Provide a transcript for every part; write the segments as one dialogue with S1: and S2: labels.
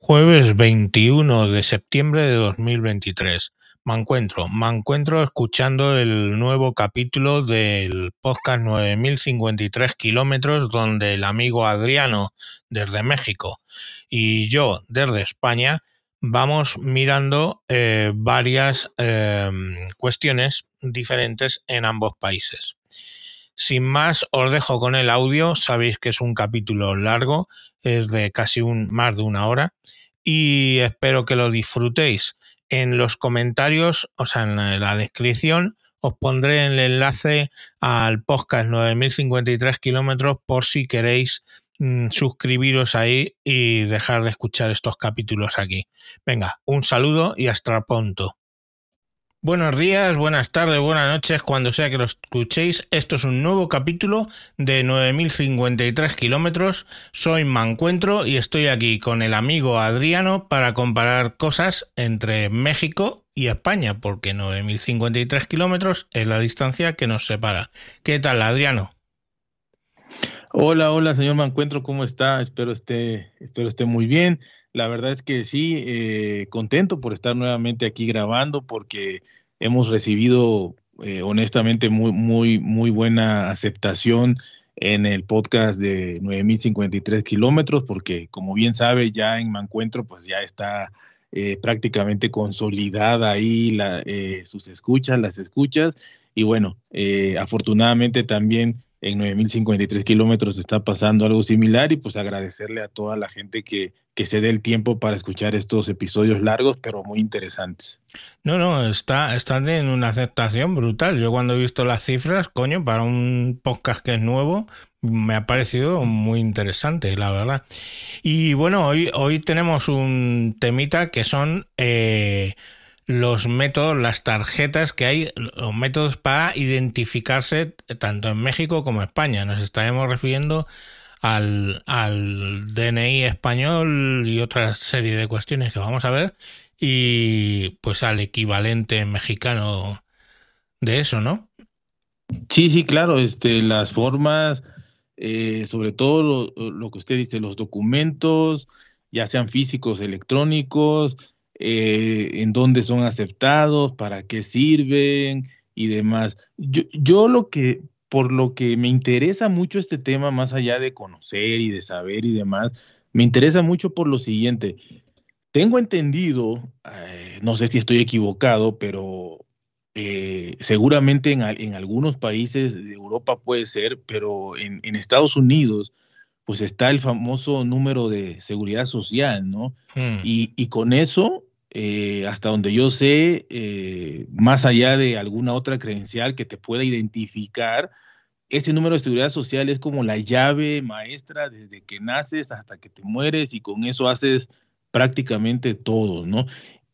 S1: Jueves 21 de septiembre de 2023. Me encuentro, me encuentro escuchando el nuevo capítulo del podcast 9053 kilómetros donde el amigo Adriano desde México y yo desde España vamos mirando eh, varias eh, cuestiones diferentes en ambos países. Sin más, os dejo con el audio. Sabéis que es un capítulo largo, es de casi un, más de una hora y espero que lo disfrutéis. En los comentarios, o sea, en la descripción, os pondré el enlace al podcast 9053 kilómetros por si queréis mm, suscribiros ahí y dejar de escuchar estos capítulos aquí. Venga, un saludo y hasta pronto. Buenos días, buenas tardes, buenas noches, cuando sea que lo escuchéis. Esto es un nuevo capítulo de 9053 kilómetros. Soy Mancuentro y estoy aquí con el amigo Adriano para comparar cosas entre México y España, porque 9053 kilómetros es la distancia que nos separa. ¿Qué tal, Adriano?
S2: Hola, hola, señor Mancuentro, ¿cómo está? Espero esté, espero esté muy bien. La verdad es que sí, eh, contento por estar nuevamente aquí grabando porque hemos recibido eh, honestamente muy, muy, muy buena aceptación en el podcast de 9053 kilómetros porque como bien sabe ya en Mancuentro pues ya está eh, prácticamente consolidada ahí la, sus escuchas, las escuchas. Y bueno, afortunadamente también en 9053 kilómetros está pasando algo similar y pues agradecerle a toda la gente que, que se dé el tiempo para escuchar estos episodios largos pero muy interesantes.
S1: No, no, está, están en una aceptación brutal. Yo cuando he visto las cifras, coño, para un podcast que es nuevo, me ha parecido muy interesante, la verdad. Y bueno, hoy, hoy tenemos un temita que son eh, los métodos, las tarjetas que hay, los métodos para identificarse tanto en México como en España. Nos estaremos refiriendo al, al DNI español y otra serie de cuestiones que vamos a ver y pues al equivalente mexicano de eso, ¿no?
S2: Sí, sí, claro, este, las formas, eh, sobre todo lo, lo, que usted dice, los documentos, ya sean físicos, electrónicos, eh, en dónde son aceptados, para qué sirven y demás. Yo, yo lo que, por lo que me interesa mucho este tema, más allá de conocer y de saber y demás, me interesa mucho por lo siguiente. Tengo entendido, eh, no sé si estoy equivocado, pero eh, seguramente en, en, algunos países de Europa puede ser, pero en, en Estados Unidos, pues está el famoso número de seguridad social, ¿no? Hmm. Y, y, con eso eh, hasta donde yo sé, eh, más allá de alguna otra credencial que te pueda identificar, ese número de seguridad social es como la llave maestra desde que naces hasta que te mueres y con eso haces prácticamente todo, ¿no?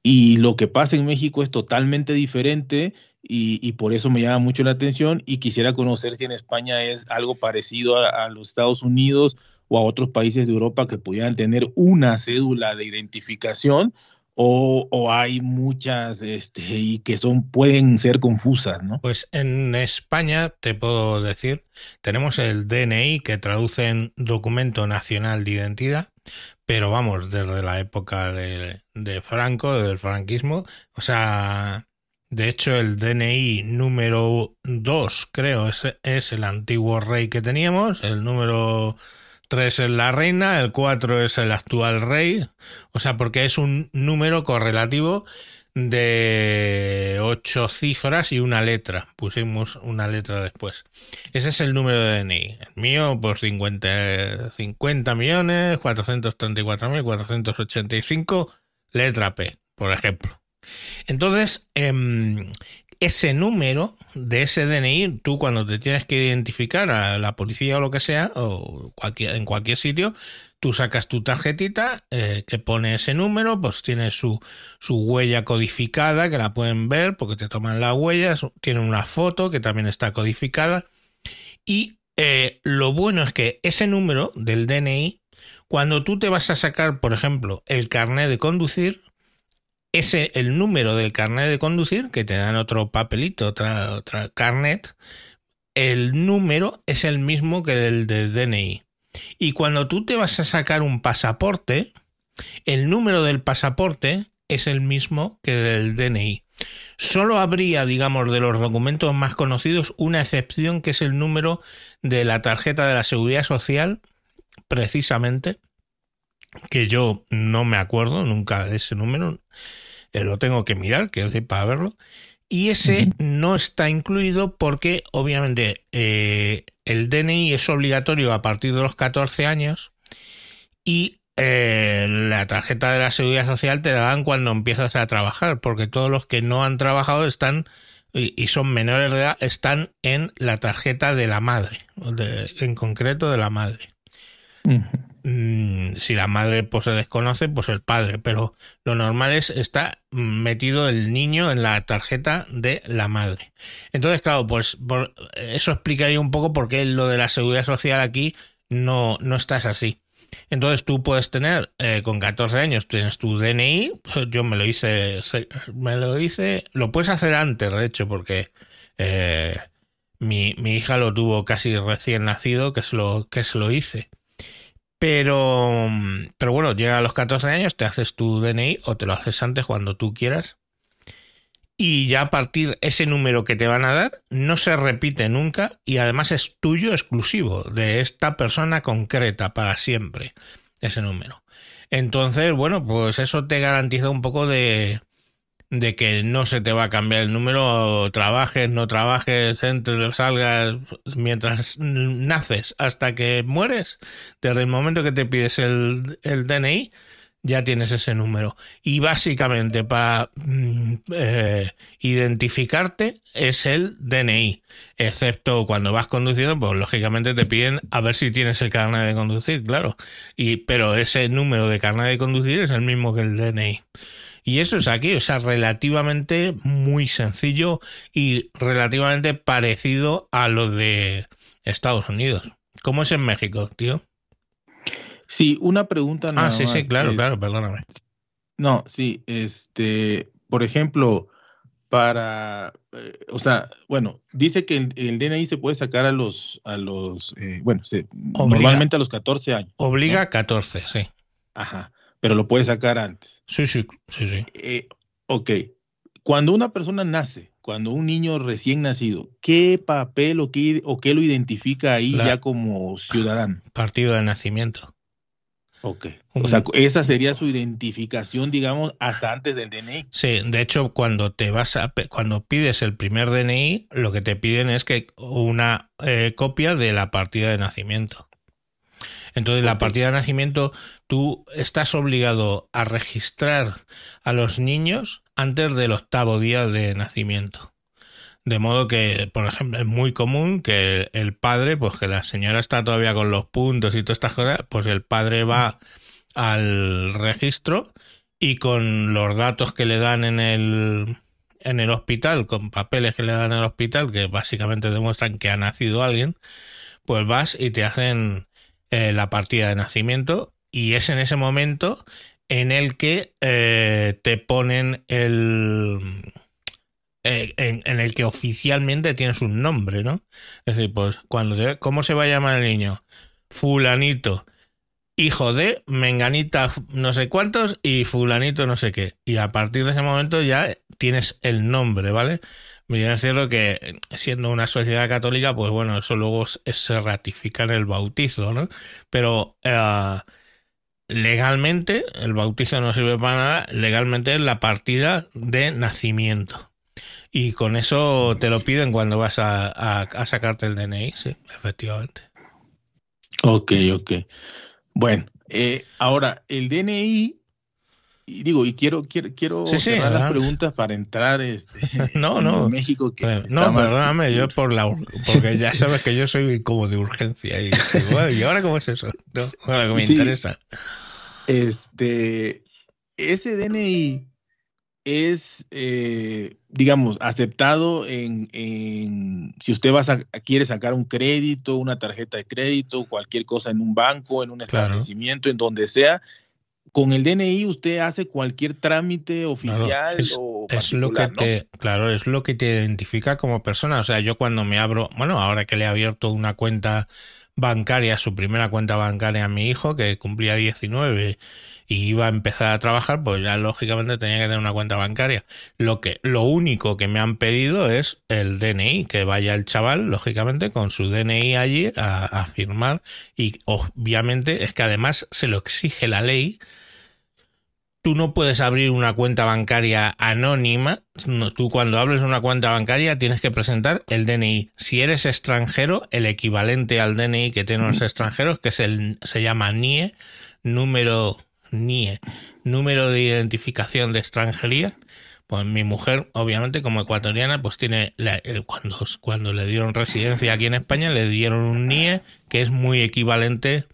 S2: Y lo que pasa en México es totalmente diferente y, por eso me llama mucho la atención y quisiera conocer si en España es algo parecido a, a los Estados Unidos o a otros países de Europa que pudieran tener una cédula de identificación o, hay muchas este, y que son pueden ser confusas, ¿no?
S1: Pues en España, te puedo decir, tenemos el DNI que traduce en Documento Nacional de Identidad, pero vamos, desde la época de, de Franco, del franquismo, o sea, de hecho el DNI número 2, creo, es, es el antiguo rey que teníamos, el número 3 es la reina, el 4 es el actual rey, o sea, porque es un número correlativo de 8 cifras y una letra. Pusimos una letra después. Ese es el número de DNI. El mío, por 50, 50 millones, 434 mil, 485, letra P, por ejemplo. Entonces, eh, ese número de ese DNI, tú cuando te tienes que identificar a la policía o lo que sea, o en cualquier sitio, tú sacas tu tarjetita eh, que pone ese número, pues tiene su, su huella codificada, que la pueden ver porque te toman las huellas, tiene una foto que también está codificada. Y eh, lo bueno es que ese número del DNI, cuando tú te vas a sacar, por ejemplo, el carnet de conducir, ese, el número del carnet de conducir, que te dan otro papelito, otra, otra carnet, el número es el mismo que el del DNI. Y cuando tú te vas a sacar un pasaporte, El número del pasaporte es el mismo que del DNI. Solo habría, digamos, de los documentos más conocidos una excepción que es el número de la tarjeta de la seguridad social, precisamente, que yo no me acuerdo nunca de ese número, eh, lo tengo que mirar, que decir, para verlo, y ese no está incluido porque obviamente eh, el DNI es obligatorio a partir de los 14 años y eh, la tarjeta de la seguridad social te la dan cuando empiezas a trabajar, porque todos los que no han trabajado están y, son menores de edad están en la tarjeta de la madre, en concreto de la madre. Mm, si la madre pues, se desconoce, pues el padre, pero lo normal es está metido el niño en la tarjeta de la madre. Entonces, claro, pues eso explicaría un poco por qué lo de la seguridad social aquí no, no estás así. Entonces tú puedes tener, eh, con 14 años, tienes tu DNI, yo me lo hice, me lo hice, lo puedes hacer antes, de hecho, porque eh, mi, mi, hija lo tuvo casi recién nacido, que se lo, que se lo hice. Pero, pero bueno, llega a los 14 años, te haces tu DNI o te lo haces antes cuando tú quieras. Y ya a partir ese número que te van a dar no se repite nunca y además es tuyo exclusivo de esta persona concreta para siempre ese número. Entonces, bueno, pues eso te garantiza un poco de, de que no se te va a cambiar el número, trabajes, no trabajes, entres, salgas, mientras naces hasta que mueres, desde el momento que te pides el, el DNI, ya tienes ese número. Y básicamente para mm, eh, identificarte es el DNI, excepto cuando vas conduciendo, pues lógicamente te piden a ver si tienes el carnet de conducir, claro. Y, pero ese número de carnet de conducir es el mismo que el DNI. Y eso es aquí, o sea, relativamente muy sencillo y relativamente parecido a lo de Estados Unidos. ¿Cómo es en México, tío?
S2: Sí, una pregunta.
S1: ah, sí, sí, claro, claro, perdóname.
S2: No, sí, este, por ejemplo, para, eh, o sea, bueno, dice que el, DNI se puede sacar a los, a los, eh, bueno, normalmente a los 14 años.
S1: Obliga a 14, sí.
S2: Ajá, pero lo puede sacar antes.
S1: Sí, sí, sí, sí.
S2: Eh, ok. Cuando una persona nace, cuando un niño recién nacido, ¿qué papel o qué, o qué lo identifica ahí ya como ciudadano?
S1: Partido de nacimiento.
S2: Ok. O sea, esa sería su identificación, digamos, hasta antes del DNI.
S1: Sí, de hecho, cuando te vas a cuando pides el primer DNI, lo que te piden es que una eh, copia de la partida de nacimiento. Entonces, la partida de nacimiento, tú estás obligado a registrar a los niños antes del octavo día de nacimiento. De modo que, por ejemplo, es muy común que el padre, pues que la señora está todavía con los puntos y todas estas cosas, pues el padre va al registro y con los datos que le dan en el, en el hospital, con papeles que le dan en el hospital, que básicamente demuestran que ha nacido alguien, pues vas y te hacen eh, la partida de nacimiento y es en ese momento en el que eh, te ponen el... Eh, en, el que oficialmente tienes un nombre, ¿no? Es decir, pues cuando ¿cómo se va a llamar el niño? Fulanito, hijo de Menganita no sé cuántos y fulanito no sé qué. Y a partir de ese momento ya tienes el nombre, ¿vale? Viene a decirlo que siendo una sociedad católica, pues bueno, eso luego se ratifica en el bautizo, ¿no? Pero eh, legalmente, el bautizo no sirve para nada, legalmente es la partida de nacimiento. Y con eso te lo piden cuando vas a, sacarte el DNI, sí, efectivamente.
S2: Ok, ok. Bueno, eh, ahora, el DNI y digo, y quiero, quiero, quiero cerrar las preguntas para entrar este,
S1: no, no.
S2: en México. Que
S1: no, perdóname, yo por la porque ya sabes que yo soy como de urgencia y, ¿y ahora cómo es eso? No, ahora que me interesa.
S2: Este, ese DNI es, eh, digamos, aceptado en, en, si usted va a, quiere sacar un crédito, una tarjeta de crédito, cualquier cosa en un banco, en un establecimiento, en donde sea, con el DNI usted hace cualquier trámite oficial
S1: es,
S2: o
S1: es lo que te, claro, es lo que te identifica como persona. O sea, yo cuando me abro, bueno, ahora que le he abierto una cuenta bancaria, su primera cuenta bancaria a mi hijo, que cumplía 19, y iba a empezar a trabajar, pues ya lógicamente tenía que tener una cuenta bancaria. Lo que, lo único que me han pedido es el DNI, que vaya el chaval, lógicamente, con su DNI allí a, a firmar. Y obviamente es que además se lo exige la ley tú no puedes abrir una cuenta bancaria anónima. tú cuando abres una cuenta bancaria tienes que presentar el DNI. Si eres extranjero, el equivalente al DNI que tienen los extranjeros, que es el, se llama NIE, número NIE, número de identificación de extranjería. Pues mi mujer, obviamente, como ecuatoriana, pues tiene, eh, cuando, cuando le dieron residencia aquí en España, le dieron un NIE que es muy equivalente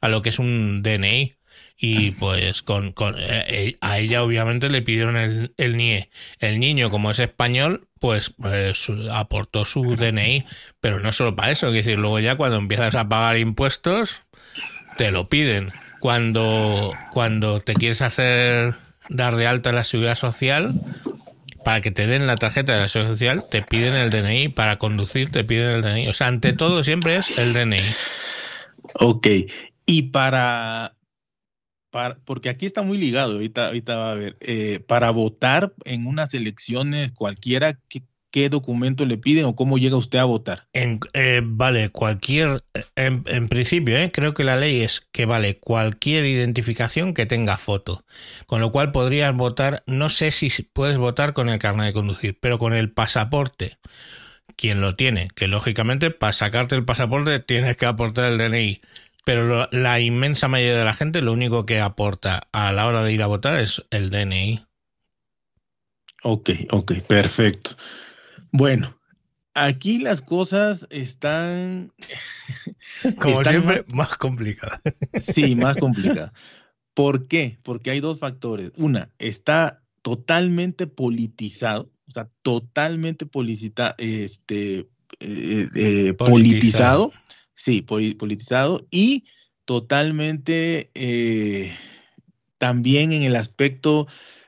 S1: a lo que es un DNI y pues con, con eh, eh, a ella obviamente le pidieron el, el NIE. El niño, como es español, pues, pues, aportó su DNI, pero no solo para eso, es decir, luego ya cuando empiezas a pagar impuestos, te lo piden. Cuando, cuando te quieres hacer dar de alta la seguridad social, para que te den la tarjeta de la seguridad social, te piden el DNI, para conducir te piden el DNI. O sea, ante todo siempre es el DNI.
S2: Ok. Y para porque aquí está muy ligado, ahorita, ahorita va a ver, eh, para votar en unas elecciones cualquiera, ¿qué, documento le piden o cómo llega usted a votar?
S1: En, eh, vale, cualquier, en, principio, eh, creo que la ley es que vale cualquier identificación que tenga foto, con lo cual podrías votar, no sé si puedes votar con el carnet de conducir, pero con el pasaporte quien lo tiene, que lógicamente para sacarte el pasaporte tienes que aportar el DNI pero la inmensa mayoría de la gente lo único que aporta a la hora de ir a votar es el DNI.
S2: Ok, ok, perfecto. Bueno, aquí las cosas están...
S1: Como siempre, más, complicadas.
S2: Sí, más complicadas. ¿Por qué? Porque hay dos factores. Una, está totalmente politizado, o sea, totalmente este, eh, eh, politizado Sí, politizado y totalmente eh, también en el aspecto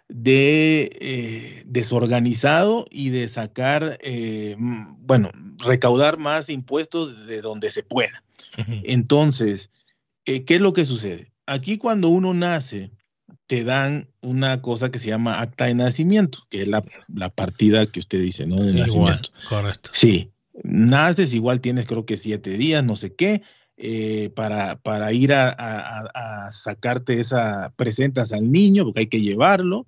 S2: de eh, desorganizado y de sacar, eh, bueno, recaudar más impuestos de donde se pueda. Entonces, ¿qué es lo que sucede? Aquí cuando uno nace, te dan una cosa que se llama acta de nacimiento, que es la, partida que usted dice, ¿no? De nacimiento.
S1: Correcto.
S2: Sí, naces, igual tienes creo que siete días, no sé qué, eh, para, para, ir a, sacarte esa, presentas al niño, porque hay que llevarlo,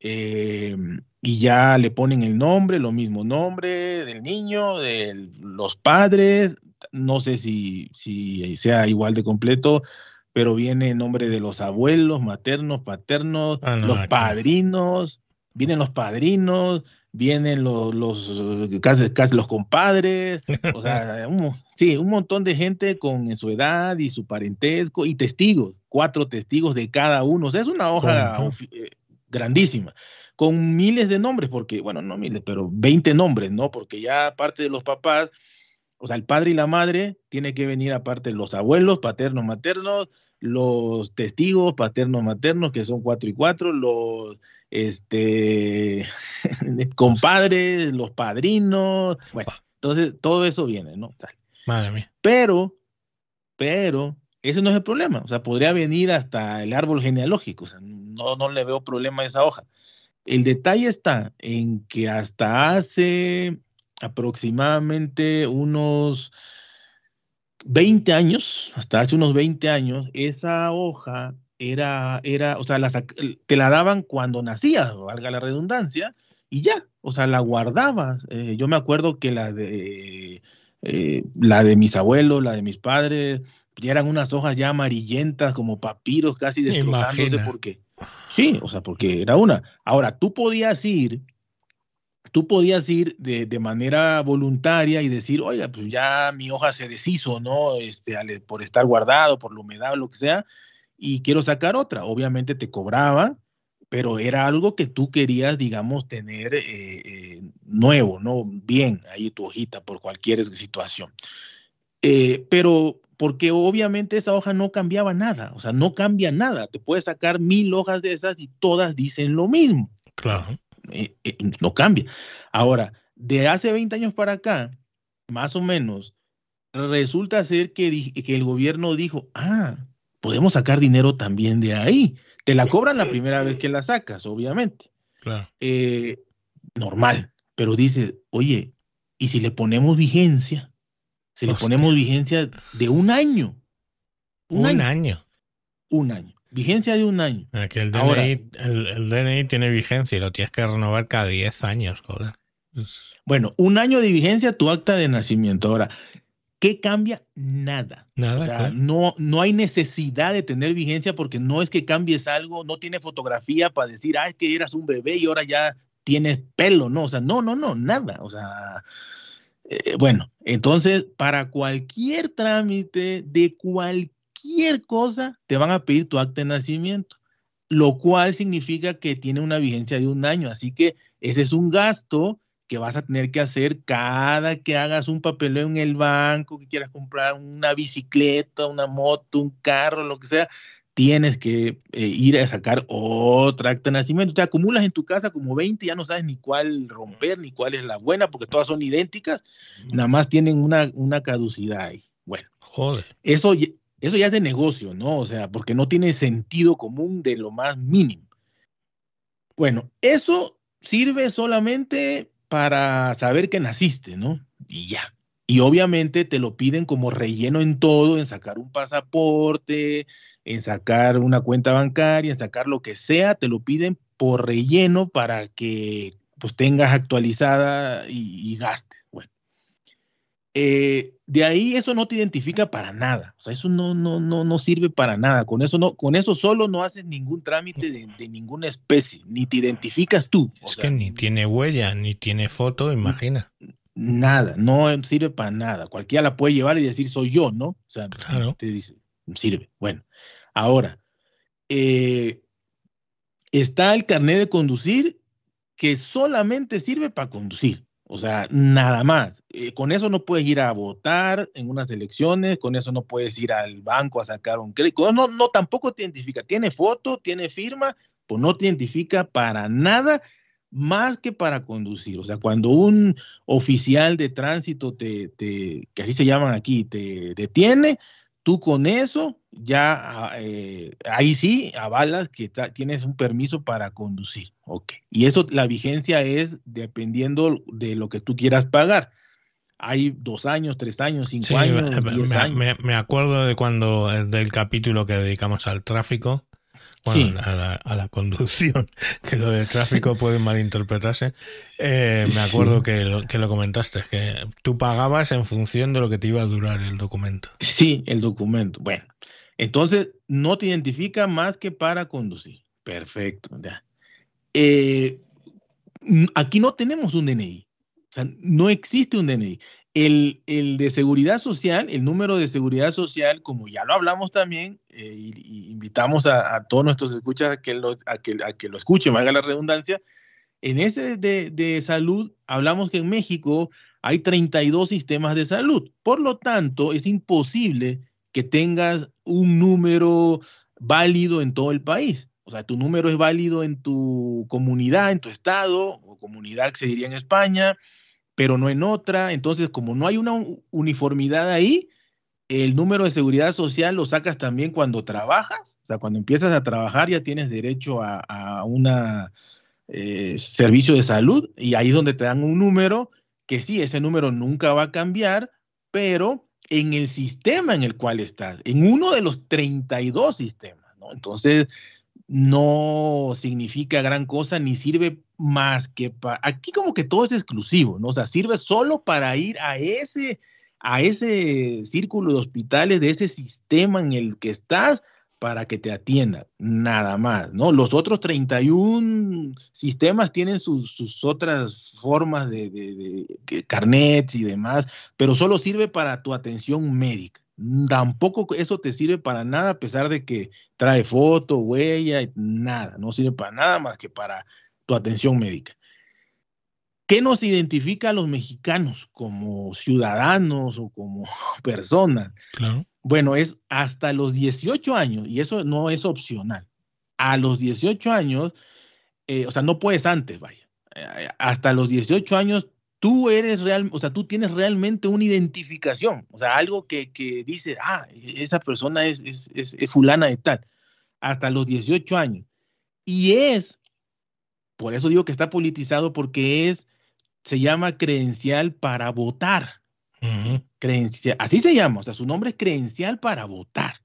S2: eh, y ya le ponen el nombre, lo mismo nombre del niño, de los padres, no sé si, si sea igual de completo, pero viene el nombre de los abuelos, maternos, paternos, ah, los padrinos, vienen los padrinos, vienen los, los casi, casi, los compadres, o sea, sí, un montón de gente con su edad y su parentesco y testigos, cuatro testigos de cada uno, o sea, es una hoja eh, grandísima, con miles de nombres, porque, bueno, no miles, pero 20 nombres, ¿no? Porque ya aparte de los papás, o sea, el padre y la madre tiene que venir aparte los abuelos, paternos, maternos, los testigos paternos, maternos, que son cuatro y cuatro, los este, compadres, los padrinos, bueno, entonces todo eso viene, ¿no?
S1: Madre mía.
S2: Pero, pero, ese no es el problema, o sea, podría venir hasta el árbol genealógico, o sea, no, no le veo problema a esa hoja. El detalle está en que hasta hace aproximadamente unos 20 años, hasta hace unos 20 años, esa hoja era, era, o sea, te la daban cuando nacías, valga la redundancia, y ya, o sea, la guardabas. Eh, yo me acuerdo que la de, eh, la de mis abuelos, la de mis padres, ya eran unas hojas ya amarillentas, como papiros, casi destrozándose, porque, sí, o sea, porque era una. Ahora, tú podías ir tú podías ir de, de, manera voluntaria y decir, oiga, pues ya mi hoja se deshizo, ¿no? Este, por estar guardado, por la humedad o lo que sea, y quiero sacar otra. Obviamente te cobraban, pero era algo que tú querías, digamos, tener eh, eh, nuevo, ¿no? Bien, ahí tu hojita por cualquier situación. Eh, pero porque obviamente esa hoja no cambiaba nada, o sea, no cambia nada. Te puedes sacar mil hojas de esas y todas dicen lo mismo.
S1: Claro.
S2: no cambia. Ahora, de hace 20 años para acá, más o menos, resulta ser que, que el gobierno dijo, ah, podemos sacar dinero también de ahí. Te la cobran la primera vez que la sacas, obviamente.
S1: Claro.
S2: Eh, normal, pero dice, oye, ¿y si le ponemos vigencia? Si le ponemos vigencia de un año.
S1: Un, año.
S2: Un año. Vigencia de un año.
S1: Que el, DNI, el, DNI tiene vigencia y lo tienes que renovar cada 10 años, joder.
S2: Bueno, un año de vigencia tu acta de nacimiento. Ahora, ¿qué cambia? Nada.
S1: Nada.
S2: O sea, no, no hay necesidad de tener vigencia porque no es que cambies algo, no tiene fotografía para decir, ah, es que eras un bebé y ahora ya tienes pelo, ¿no? O sea, no, no, no, nada. O sea, eh, bueno, entonces, para cualquier trámite de cualquier cualquier cosa, te van a pedir tu acta de nacimiento, lo cual significa que tiene una vigencia de un año. Así que ese es un gasto que vas a tener que hacer cada que hagas un papeleo en el banco, que quieras comprar una bicicleta, una moto, un carro, lo que sea, tienes que eh, ir a sacar otra acta de nacimiento. Te acumulas en tu casa como 20, ya no sabes ni cuál romper, ni cuál es la buena, porque todas son idénticas, nada más tienen una, una caducidad ahí. Bueno,
S1: Joder.
S2: Eso, eso ya es de negocio, ¿no? O sea, porque no tiene sentido común de lo más mínimo. Bueno, eso sirve solamente para saber que naciste, ¿no? Y ya. Y obviamente te lo piden como relleno en todo, en sacar un pasaporte, en sacar una cuenta bancaria, en sacar lo que sea, te lo piden por relleno para que pues tengas actualizada y, y gastes. Eh, de ahí eso no te identifica para nada. O sea, eso no, no, no, no sirve para nada. Con eso, no, con eso solo no haces ningún trámite de, ninguna especie, ni te identificas tú.
S1: es que ni tiene huella, ni tiene foto, imagina.
S2: Nada, no sirve para nada. Cualquiera la puede llevar y decir soy yo, ¿no? O sea, te dice, sirve. Bueno, ahora, eh, está el carnet de conducir que solamente sirve para conducir. O sea, nada más. Eh, con eso no puedes ir a votar en unas elecciones, con eso no puedes ir al banco a sacar un crédito. No, no, tampoco te identifica. Tiene foto, tiene firma, pues no te identifica para nada más que para conducir. O sea, cuando un oficial de tránsito te, te que así se llaman aquí, te detiene, tú con eso ya ah, eh, ahí sí avalas que tienes un permiso para conducir. Ok. Y eso, la vigencia es dependiendo de lo que tú quieras pagar. Hay dos años, tres años, cinco años, me, diez años.
S1: Me, acuerdo de cuando, del capítulo que dedicamos al tráfico, a, la, conducción, que lo de tráfico puede malinterpretarse. Eh, me acuerdo que, lo, que lo comentaste, que tú pagabas en función de lo que te iba a durar el documento.
S2: Sí, el documento. Bueno, entonces no te identifica más que para conducir. Perfecto. Eh, aquí no tenemos un DNI. O sea, no existe un DNI. El, de seguridad social, el número de seguridad social, como ya lo hablamos también, eh, y, invitamos a, todos nuestros escuchas a que, lo, escuchen, valga la redundancia, en ese de, de, salud, hablamos que en México hay 32 sistemas de salud. Por lo tanto, es imposible que tengas un número válido en todo el país. O sea, tu número es válido en tu comunidad, en tu estado, o comunidad que se diría en España, pero no en otra. Entonces, como no hay una uniformidad ahí, el número de seguridad social lo sacas también cuando trabajas. O sea, cuando empiezas a trabajar ya tienes derecho a, un eh, servicio de salud y ahí es donde te dan un número que sí, ese número nunca va a cambiar, pero en el sistema en el cual estás, en uno de los 32 sistemas, ¿no? Entonces, no significa gran cosa ni sirve más que para... Aquí como que todo es exclusivo, ¿no? O sea, sirve solo para ir a ese, a ese círculo de hospitales, de ese sistema en el que estás, para que te atiendan, nada más, ¿no? Los otros 31 sistemas tienen sus, otras formas de, de, carnets y demás, pero solo sirve para tu atención médica. Tampoco eso te sirve para nada, a pesar de que trae foto, huella, nada, no sirve para nada más que para tu atención médica. ¿Qué nos identifica a los mexicanos como ciudadanos o como personas?
S1: Claro.
S2: Bueno, es hasta los 18 años, y eso no es opcional. A los 18 años, eh, o sea, no puedes antes, vaya. Eh, hasta los 18 años, tú eres real, o sea, tú tienes realmente una identificación, o sea, algo que, que dice, ah, esa persona es, es, es, fulana de tal. hasta los 18 años. Y es, por eso digo que está politizado, porque es, se llama credencial para votar. Credencial, así se llama, o sea, su nombre es credencial para votar.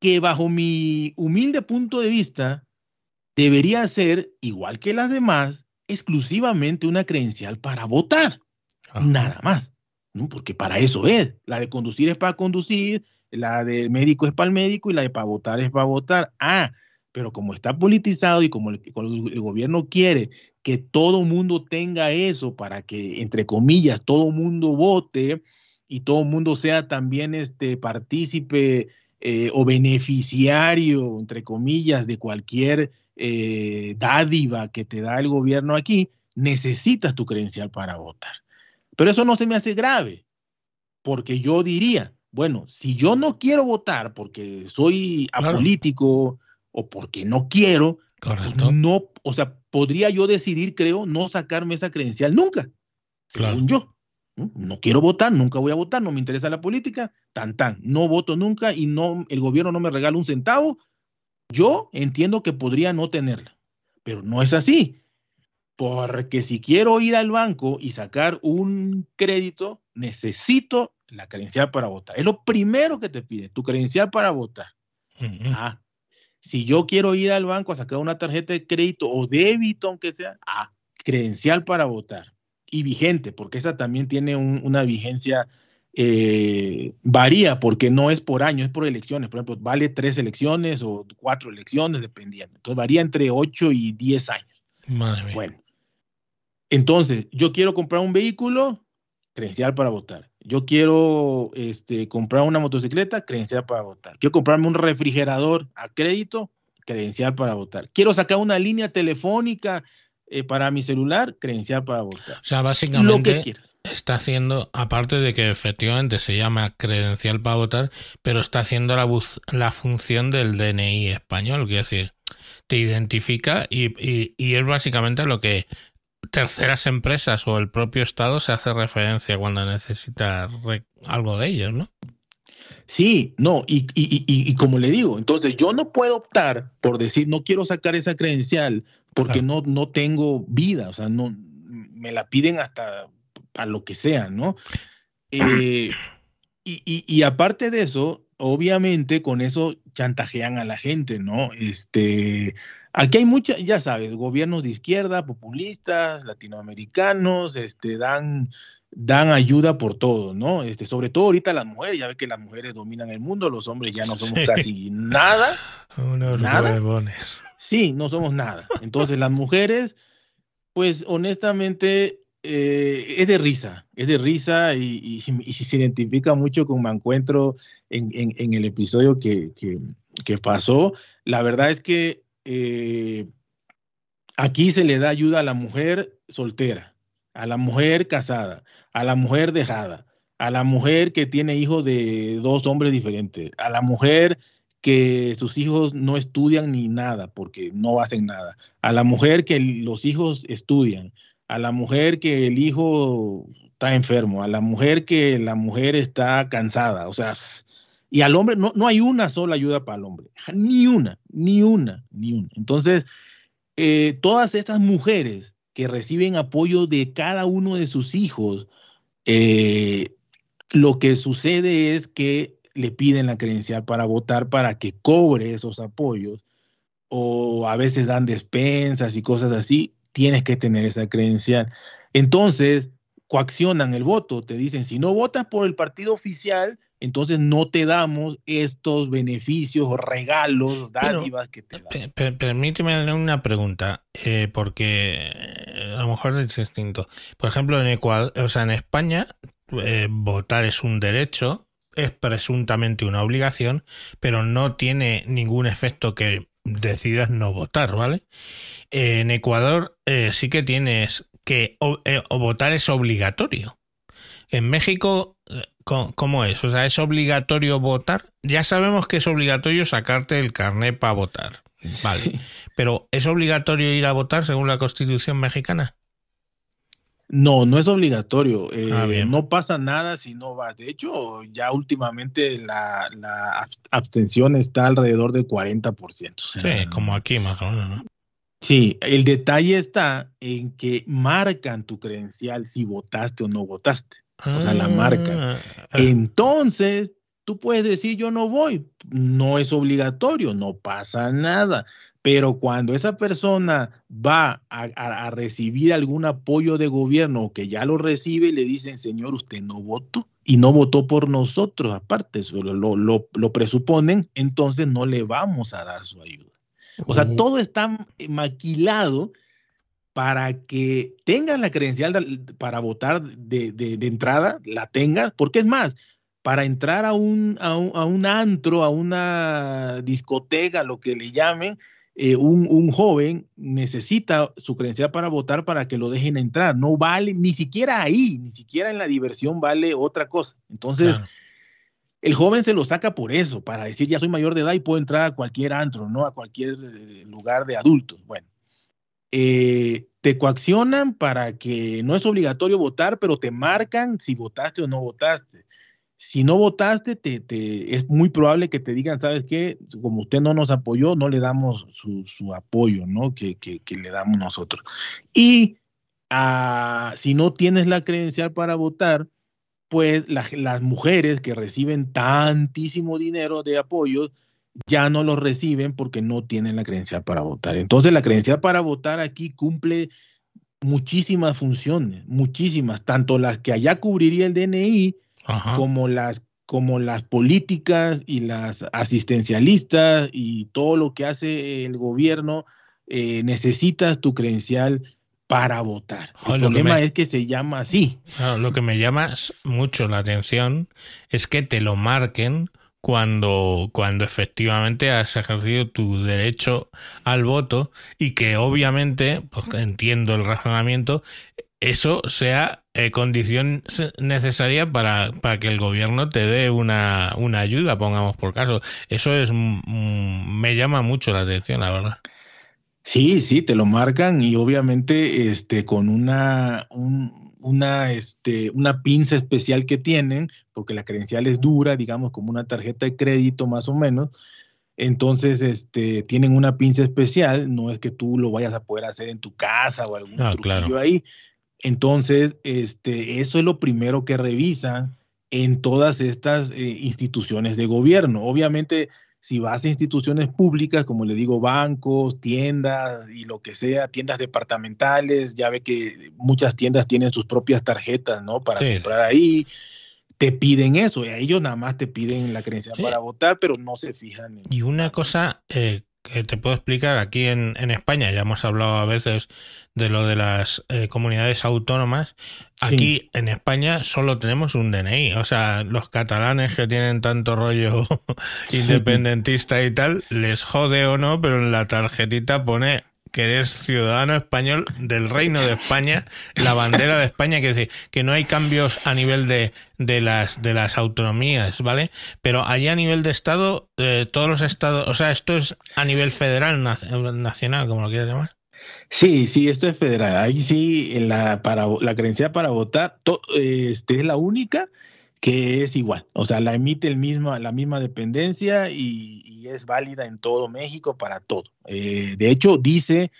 S2: Que bajo mi humilde punto de vista, debería ser, igual que las demás, exclusivamente una credencial para votar. Nada más. ¿no? Porque para eso es. La de conducir es para conducir, la de médico es para el médico y la de para votar es para votar. Ah, pero como está politizado y como el, gobierno quiere que todo mundo tenga eso para que, entre comillas, todo mundo vote y todo mundo sea también este partícipe eh, o beneficiario, entre comillas, de cualquier eh, dádiva que te da el gobierno aquí, necesitas tu credencial para votar. Pero eso no se me hace grave, porque yo diría, bueno, si yo no quiero votar porque soy apolítico o porque no quiero, pues no, o sea, podría yo decidir, creo, no sacarme esa credencial nunca, según yo. ¿no? quiero votar, nunca voy a votar, no me interesa la política, tan tan, no voto nunca y no el gobierno no me regala un centavo. Yo entiendo que podría no tenerla, pero no es así. Porque si quiero ir al banco y sacar un crédito, necesito la credencial para votar. Es lo primero que te pide, tu credencial para votar. ah, si yo quiero ir al banco a sacar una tarjeta de crédito o débito, aunque sea, ah, credencial para votar. Y vigente, porque esa también tiene una vigencia, eh, varía, porque no es por año, es por elecciones. Por ejemplo, vale tres elecciones o cuatro elecciones, dependiendo. Entonces varía entre ocho y diez años. Bueno, entonces, yo quiero comprar un vehículo, credencial para votar. Yo quiero este, comprar una motocicleta, credencial para votar. Quiero comprarme un refrigerador a crédito, credencial para votar. Quiero sacar una línea telefónica eh, para mi celular, credencial para votar.
S1: O sea, básicamente está haciendo, aparte de que efectivamente se llama credencial para votar, pero está haciendo la, la función del DNI español, quiere decir, te identifica y, y es básicamente lo que terceras empresas o el propio Estado se hace referencia cuando necesita algo de ellos, ¿no?
S2: Sí, no, y, y, como le digo, entonces yo no puedo optar por decir, no quiero sacar esa credencial porque no, no tengo vida, o sea, no, me la piden hasta a lo que sea, ¿no? Eh, y, aparte de eso, obviamente con eso chantajean a la gente, ¿no? Este, Aquí hay muchas, ya sabes, gobiernos de izquierda, populistas, latinoamericanos, este, dan, dan ayuda por todo, ¿no? Este, sobre todo ahorita las mujeres, ya ve que las mujeres dominan el mundo, los hombres ya no somos casi nada.
S1: Unos nada.
S2: Sí, no somos nada. Entonces las mujeres, pues honestamente, eh, es de risa, es de risa y, se identifica mucho con Mancuentro en, en, el episodio que, que, que pasó. La verdad es que eh, aquí se le da ayuda a la mujer soltera, a la mujer casada, a la mujer dejada, a la mujer que tiene hijos de dos hombres diferentes, a la mujer que sus hijos no estudian ni nada porque no hacen nada, a la mujer que los hijos estudian, a la mujer que el hijo está enfermo, a la mujer que la mujer está cansada, o sea, y al hombre, no, no hay una sola ayuda para el hombre, ni una, ni una, ni una. Entonces, eh, todas estas mujeres que reciben apoyo de cada uno de sus hijos, eh, lo que sucede es que le piden la credencial para votar para que cobre esos apoyos, o a veces dan despensas y cosas así, tienes que tener esa credencial. Entonces, coaccionan el voto, te dicen, si no votas por el partido oficial, entonces no te damos estos beneficios o regalos, dádivas que te
S1: dan. Permíteme hacer una pregunta, eh, porque eh, a lo mejor es distinto. Por ejemplo, en Ecuador, o sea, en España, eh, votar es un derecho, es presuntamente una obligación, pero no tiene ningún efecto que decidas no votar, ¿vale? en Ecuador sí que tienes que votar es obligatorio. En México ¿Cómo es? O sea, ¿es obligatorio votar? Ya sabemos que es obligatorio sacarte el carnet para votar. Vale. Pero ¿es obligatorio ir a votar según la Constitución mexicana?
S2: No, no es obligatorio. Ah, eh, no pasa nada si no vas. De hecho, ya últimamente la, abstención está alrededor del 40%.
S1: sí, como aquí más o menos. ¿no?
S2: Sí, el detalle está en que marcan tu credencial si votaste o no votaste. O sea, la marcan. Ah, ah. Entonces, tú puedes decir yo no voy. No es obligatorio, no pasa nada. Pero cuando esa persona va a, recibir algún apoyo de gobierno o que ya lo recibe, le dicen, señor, usted no votó y no votó por nosotros, aparte, lo, lo presuponen, entonces no le vamos a dar su ayuda. O sea, todo está maquilado para que tengas la credencial para votar de, entrada, la tengas, porque es más, para entrar a un, a un, antro, a una discoteca, lo que le llamen, eh, un, joven necesita su credencial para votar para que lo dejen entrar. No vale, ni siquiera ahí, ni siquiera en la diversión vale otra cosa. Entonces, el joven se lo saca por eso, para decir ya soy mayor de edad y puedo entrar a cualquier antro, ¿no? A cualquier eh, lugar de adultos. Bueno, eh, te coaccionan para que no es obligatorio votar, pero te marcan si votaste o no votaste. Si no votaste, te, es muy probable que te digan, ¿sabes qué? Como usted no nos apoyó, no le damos su, apoyo, ¿no? Que, le damos nosotros. Y ah, si no tienes la credencial para votar, pues las mujeres que reciben tantísimo dinero de apoyo ya no lo reciben porque no tienen la credencial para votar. Entonces la credencial para votar aquí cumple muchísimas funciones, muchísimas, tanto las que allá cubriría el DNI como las como las políticas y las asistencialistas y todo lo que hace el gobierno, eh, necesitas tu credencial para votar. El problema es que se llama así.
S1: lo que me llama mucho la atención es que te lo marquen cuando, cuando efectivamente has ejercido tu derecho al voto y que obviamente, pues entiendo el razonamiento, eso sea eh, condición necesaria para, para, que el gobierno te dé una, una ayuda, pongamos por caso. Eso es me llama mucho la atención, la verdad.
S2: Sí, sí, te lo marcan y obviamente este, con una, una, este, una pinza especial que tienen, porque la credencial es dura, digamos, como una tarjeta de crédito más o menos. Entonces, este, tienen una pinza especial, no es que tú lo vayas a poder hacer en tu casa o algún ah, truquillo ahí. Entonces, este, eso es lo primero que revisan en todas estas eh, instituciones de gobierno. Obviamente, si vas a instituciones públicas, como le digo, bancos, tiendas y lo que sea, tiendas departamentales, ya ve que muchas tiendas tienen sus propias tarjetas, ¿no? Para comprar ahí. Te piden eso, y a ellos nada más te piden la creencia para votar, pero no se fijan.
S1: En... Y una cosa eh, que te puedo explicar aquí en, España, ya hemos hablado a veces de lo de las eh, comunidades autónomas, aquí en España solo tenemos un DNI, o sea, los catalanes que tienen tanto rollo independentista y tal, les jode o no, pero en la tarjetita pone que eres ciudadano español del Reino de España, la bandera de España, que decir que no hay cambios a nivel de, de, las, de las autonomías, ¿vale? Pero allá a nivel de Estado, eh, todos los estados, o sea, esto es a nivel federal, nacional, como lo quieras llamar.
S2: Sí, sí, esto es federal. Ahí sí, la, para, la creencia para votar este, es la única que es igual, o sea, la emite el mismo, la misma dependencia y, es válida en todo México para todo. Eh, de hecho, dice,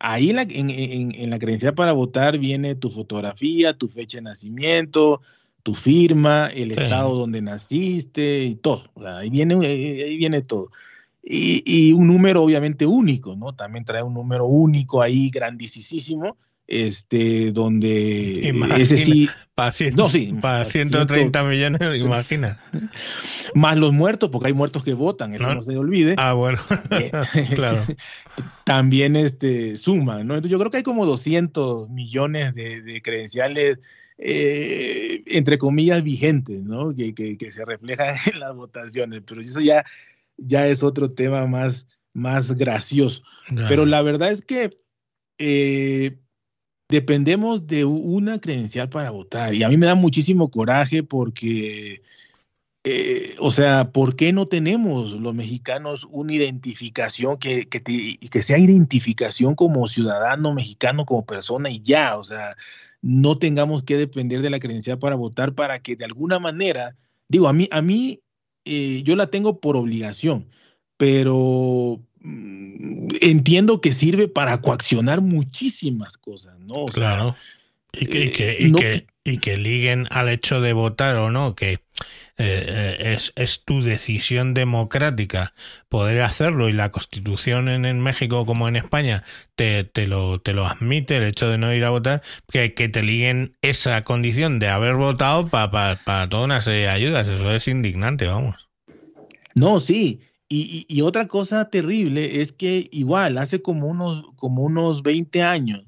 S2: ahí en la, en, la credencial para votar viene tu fotografía, tu fecha de nacimiento, tu firma, el estado donde naciste y todo. O sea, ahí, viene, ahí viene todo. Y, y, un número obviamente único, ¿no? También trae un número único ahí grandísimo este, donde
S1: ese sí. Para, no, sí, para 130 millones, imagina.
S2: Más los muertos, porque hay muertos que votan, eso no, se olvide.
S1: Ah, bueno, eh, claro.
S2: También este, suma, ¿no? Entonces yo creo que hay como 200 millones de, credenciales, eh, entre comillas, vigentes, ¿no? Que, que, se reflejan en las votaciones, pero eso ya, ya es otro tema más, más gracioso. Pero la verdad es que eh, dependemos de una credencial para votar. Y a mí me da muchísimo coraje porque, eh, o sea, ¿por qué no tenemos los mexicanos una identificación que, que, sea identificación como ciudadano mexicano, como persona y ya? O sea, no tengamos que depender de la credencial para votar para que de alguna manera, digo, a mí, a mí eh, yo la tengo por obligación, pero entiendo que sirve para coaccionar muchísimas cosas, ¿no?
S1: claro. y, que, y que liguen al hecho de votar o no, que eh, eh, es, es, tu decisión democrática poder hacerlo y la constitución en, en México como en España te, te, lo, te lo admite el hecho de no ir a votar, que, que te liguen esa condición de haber votado para pa, toda una serie de ayudas. Eso es indignante, vamos.
S2: No, sí. Y, y, y, otra cosa terrible es que igual, hace como unos, como unos 20 años,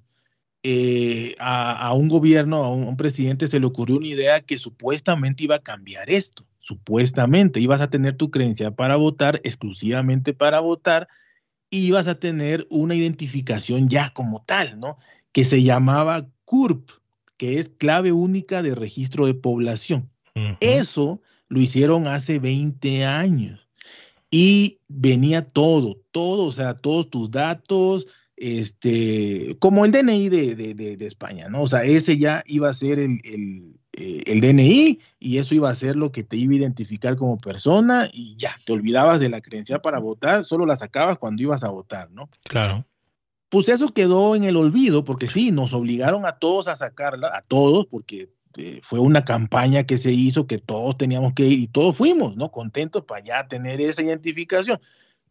S2: eh, a, un gobierno, a un, presidente se le ocurrió una idea que supuestamente iba a cambiar esto. Supuestamente ibas a tener tu creencia para votar, exclusivamente para votar, y ibas a tener una identificación ya como tal, ¿no? Que se llamaba CURP, que es clave única de registro de población. Eso lo hicieron hace 20 años. Y venía todo, todo, o sea, todos tus datos, este, como el DNI de, España, ¿no? O sea, ese ya iba a ser el, el, DNI eh, y eso iba a ser lo que te iba a identificar como persona y ya, te olvidabas de la credencial para votar, solo la sacabas cuando ibas a votar, ¿no?
S1: Claro.
S2: Pues eso quedó en el olvido porque sí, nos obligaron a todos a sacarla, a todos, porque eh, fue una campaña que se hizo que todos teníamos que ir y todos fuimos, ¿no? Contentos para ya tener esa identificación.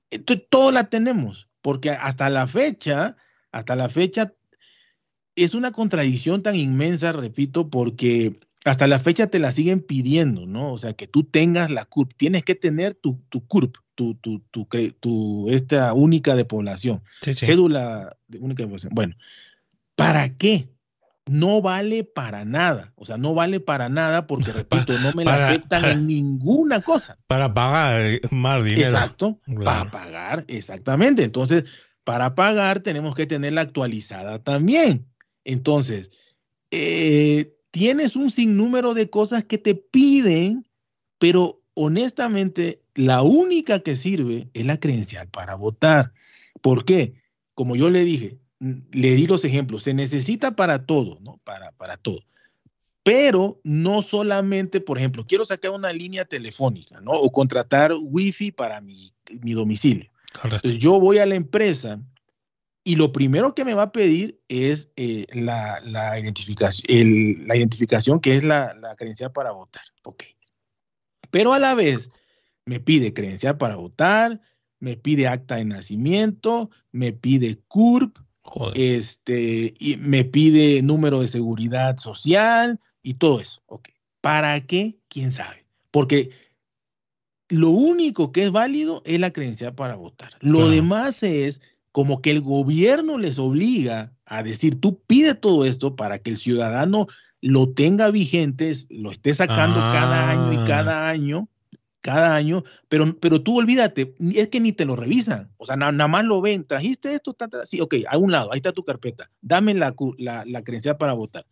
S2: Entonces, todos la tenemos porque hasta la fecha, hasta la fecha, es una contradicción tan inmensa, repito, porque hasta la fecha te la siguen pidiendo, ¿no? O sea, que tú tengas la CURP, tienes que tener tu, tu CURP, tu, tu, tu, tu, esta única de población, cédula única de población. Bueno, ¿para qué? No vale para nada. O sea, no vale para nada porque, repito, no me la aceptan en ninguna cosa.
S1: Para pagar eh, más dinero.
S2: Exacto, para pagar, exactamente. Entonces, para pagar tenemos que tenerla actualizada también. Entonces, eh, tienes un sinnúmero de cosas que te piden, pero honestamente, la única que sirve es la credencial para votar. ¿Por qué? Como yo le dije, le di los ejemplos, se necesita para todo, ¿no? Para, para todo. Pero no solamente, por ejemplo, quiero sacar una línea telefónica, ¿no? O contratar wifi para mi, mi domicilio. Entonces yo voy a la empresa y lo primero que me va a pedir es eh, la, la, identificación, el, la identificación que es la, la credencial para votar. Ok. Pero a la vez me pide credencial para votar, me pide acta de nacimiento, me pide CURP, este, y me pide número de seguridad social y todo eso. ¿Para qué? ¿Quién sabe? Porque lo único que es válido es la creencia para votar. Lo demás es como que el gobierno les obliga a decir, tú pide todo esto para que el ciudadano lo tenga vigente, lo esté sacando cada año y ah. cada año cada año, pero, pero tú olvídate, es que ni te lo revisan, o sea, nada más lo ven, trajiste esto, sí, ok, a un lado, ahí está tu carpeta, dame la, la, la credencial para votar.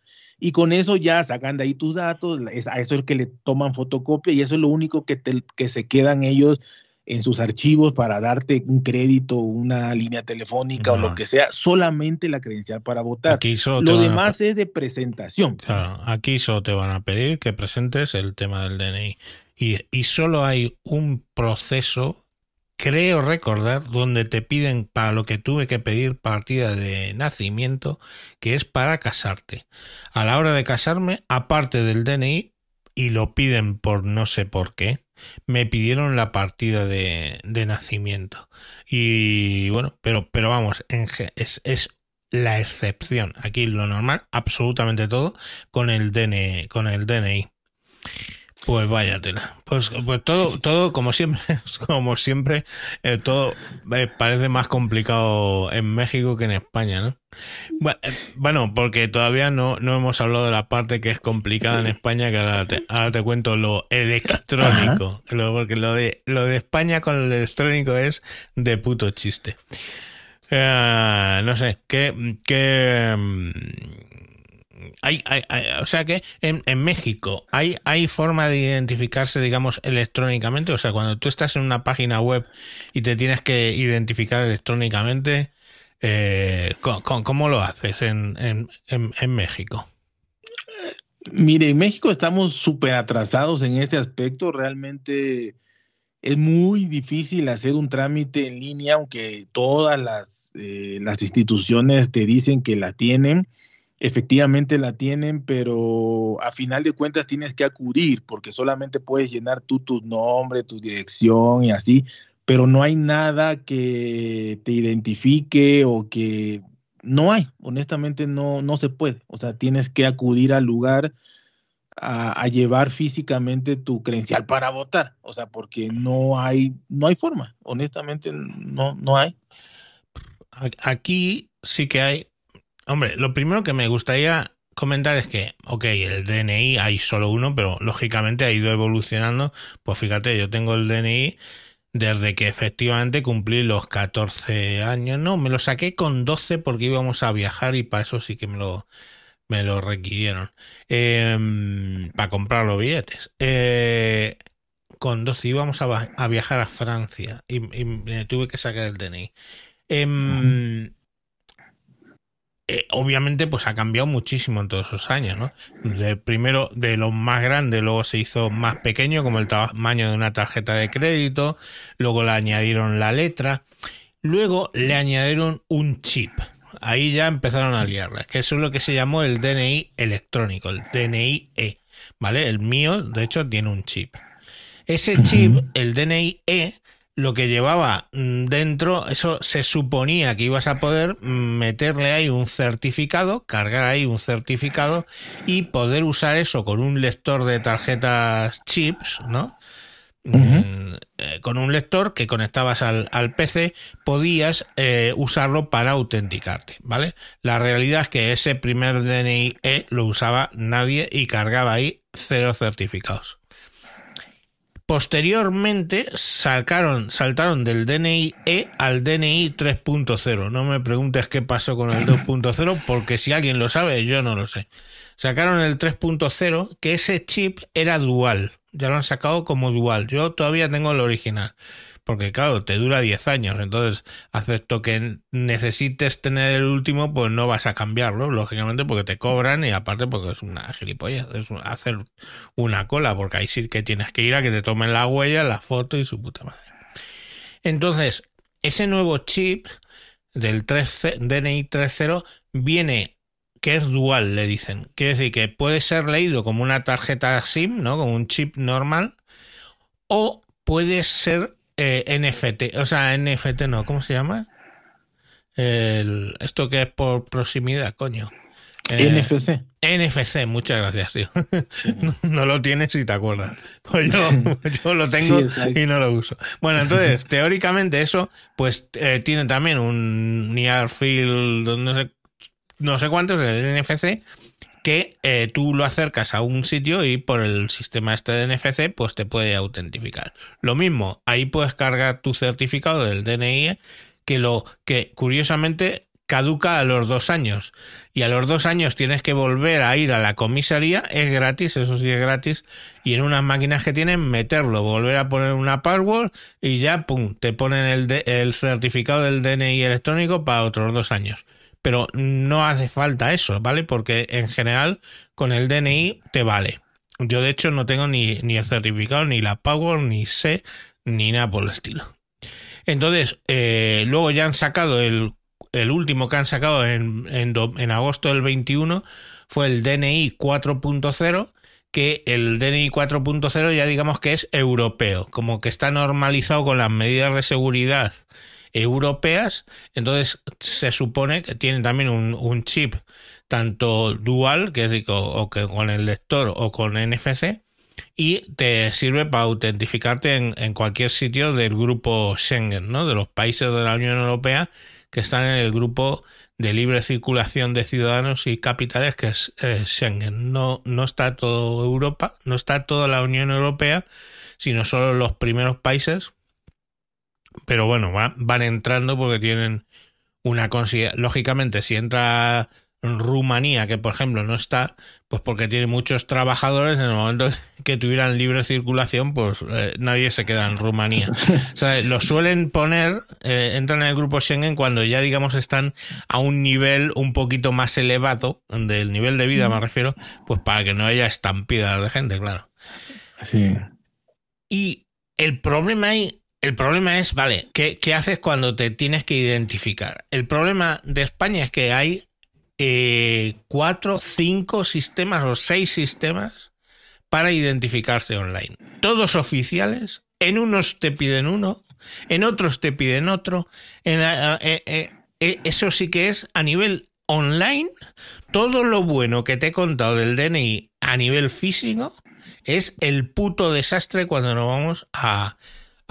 S2: Y con eso ya sacan de ahí tus datos, es, a eso es que le toman fotocopia y eso es lo único que, te, que se quedan ellos en sus archivos para darte un crédito, una línea telefónica o lo que sea, solamente la credencial para votar. lo demás es de presentación.
S1: Claro, aquí solo te van a pedir que presentes el tema del DNI y, solo hay un proceso, creo recordar, donde te piden para lo que tuve que pedir partida de nacimiento, que es para casarte. A la hora de casarme, aparte del DNI, y lo piden por no sé por qué, me pidieron la partida de, nacimiento. Y bueno, pero, pero vamos, es, es la excepción. Aquí lo normal, absolutamente todo, con el DNI. Con el DNI. Pues vaya tela. Pues, pues todo, todo como siempre, como siempre, eh, todo eh, parece más complicado en México que en España, ¿no? Eh, bueno, porque todavía no, no hemos hablado de la parte que es complicada en España, que ahora te, ahora te cuento lo electrónico. porque lo de, lo de España con el electrónico es de puto chiste. no sé, ¿qué, qué hay, hay, o sea que en, en, México hay, hay forma de identificarse, digamos, electrónicamente. O sea, cuando tú estás en una página web y te tienes que identificar electrónicamente, eh, ¿cómo, lo haces en, en, en, México?
S2: Mire, en México estamos súper atrasados en este aspecto. Realmente es muy difícil hacer un trámite en línea, aunque todas las, eh, las instituciones te dicen que la tienen. Efectivamente la tienen, pero a final de cuentas tienes que acudir porque solamente puedes llenar tú tu nombre, tu dirección y así, pero no hay nada que te identifique o que no hay, honestamente no, no se puede. O sea, tienes que acudir al lugar a, llevar físicamente tu credencial para votar. O sea, porque no hay, no hay forma. Honestamente, no, no hay.
S1: Aquí sí que hay. Hombre, lo primero que me gustaría comentar es que, ok, el DNI hay solo uno, pero lógicamente ha ido evolucionando. Pues fíjate, yo tengo el DNI desde que efectivamente cumplí los 14 años. No, me lo saqué con 12 porque íbamos a viajar y para eso sí que me lo, me lo requirieron. Em, para comprar los billetes. Eh, con 12 íbamos a, viajar a Francia y, me tuve que sacar el DNI. Eh, obviamente pues ha cambiado muchísimo en todos esos años, ¿no? De, primero de lo más grande, luego se hizo más pequeño como el tamaño de una tarjeta de crédito, luego le añadieron la letra, luego le añadieron un chip. Ahí ya empezaron a liarla, que eso es lo que se llamó el DNI electrónico, el DNI-E, ¿vale? El mío, de hecho, tiene un chip. Ese chip, el DNI-E, lo que llevaba mm, dentro, eso se suponía que ibas a poder mm, meterle ahí un certificado, cargar ahí un certificado y poder usar eso con un lector de tarjetas chips, ¿no? Mm, eh, con un lector que conectabas al, PC, podías eh, usarlo para autenticarte, ¿vale? La realidad es que ese primer DNI E lo usaba nadie y cargaba ahí cero certificados. Posteriormente sacaron, saltaron del DNI E al DNI 3.0. No me preguntes qué pasó con el 2.0 porque si alguien lo sabe, yo no lo sé. Sacaron el 3.0 que ese chip era dual. Ya lo han sacado como dual. Yo todavía tengo el original porque claro, te dura 10 años, entonces acepto que necesites tener el último, pues no vas a cambiarlo, lógicamente porque te cobran y aparte porque es una gilipollas, es hacer una cola, porque ahí sí que tienes que ir a que te tomen la huella, la foto y su puta madre. Entonces, ese nuevo chip del 3, DNI 3.0 viene que es dual, le dicen. Quiere decir que puede ser leído como una tarjeta SIM, ¿no? Como un chip normal, o puede ser eh, NFT, o sea, NFT no, ¿cómo se llama? esto que es por proximidad, coño.
S2: Eh, NFC.
S1: NFC, muchas gracias, tío. no, lo tienes si te acuerdas. Pues yo, lo tengo y no lo uso. Bueno, entonces, teóricamente eso, pues eh, tiene también un Near Field, no sé, no sé cuántos, el NFC, que eh, tú lo acercas a un sitio y por el sistema este de NFC pues te puede autentificar. Lo mismo, ahí puedes cargar tu certificado del DNI que lo que curiosamente caduca a los dos años y a los dos años tienes que volver a ir a la comisaría, es gratis, eso sí es gratis, y en unas máquinas que tienen meterlo, volver a poner una password y ya, pum, te ponen el, el certificado del DNI electrónico para otros dos años pero no hace falta eso, ¿vale? Porque en general con el DNI te vale. Yo de hecho no tengo ni, ni el certificado, ni la Power, ni C, ni nada por el estilo. Entonces, eh, luego ya han sacado el, el, último que han sacado en, en, en agosto del 21 fue el DNI 4.0 que el DNI 4.0 ya digamos que es europeo, como que está normalizado con las medidas de seguridad europeas, entonces se supone que tienen también un, chip tanto dual, que es o, que con el lector o con NFC, y te sirve para autentificarte en, cualquier sitio del grupo Schengen, ¿no? De los países de la Unión Europea que están en el grupo de libre circulación de ciudadanos y capitales que es eh, Schengen. No, no está todo Europa, no está toda la Unión Europea, sino solo los primeros países pero bueno, van entrando porque tienen una consideración. Lógicamente, si entra Rumanía, que por ejemplo no está, pues porque tiene muchos trabajadores, en el momento que tuvieran libre circulación, pues eh, nadie se queda en Rumanía. o sea, lo suelen poner, eh, entran en el grupo Schengen cuando ya, digamos, están a un nivel un poquito más elevado, del nivel de vida me refiero, pues para que no haya estampidas de gente, claro.
S2: Sí.
S1: Y el problema ahí el problema es, vale, ¿qué, ¿qué, haces cuando te tienes que identificar? El problema de España es que hay eh, cuatro, cinco sistemas o seis sistemas para identificarse online. Todos oficiales. En unos te piden uno, en otros te piden otro. Eh, eh, eso sí que es a nivel online. Todo lo bueno que te he contado del DNI a nivel físico es el puto desastre cuando nos vamos a,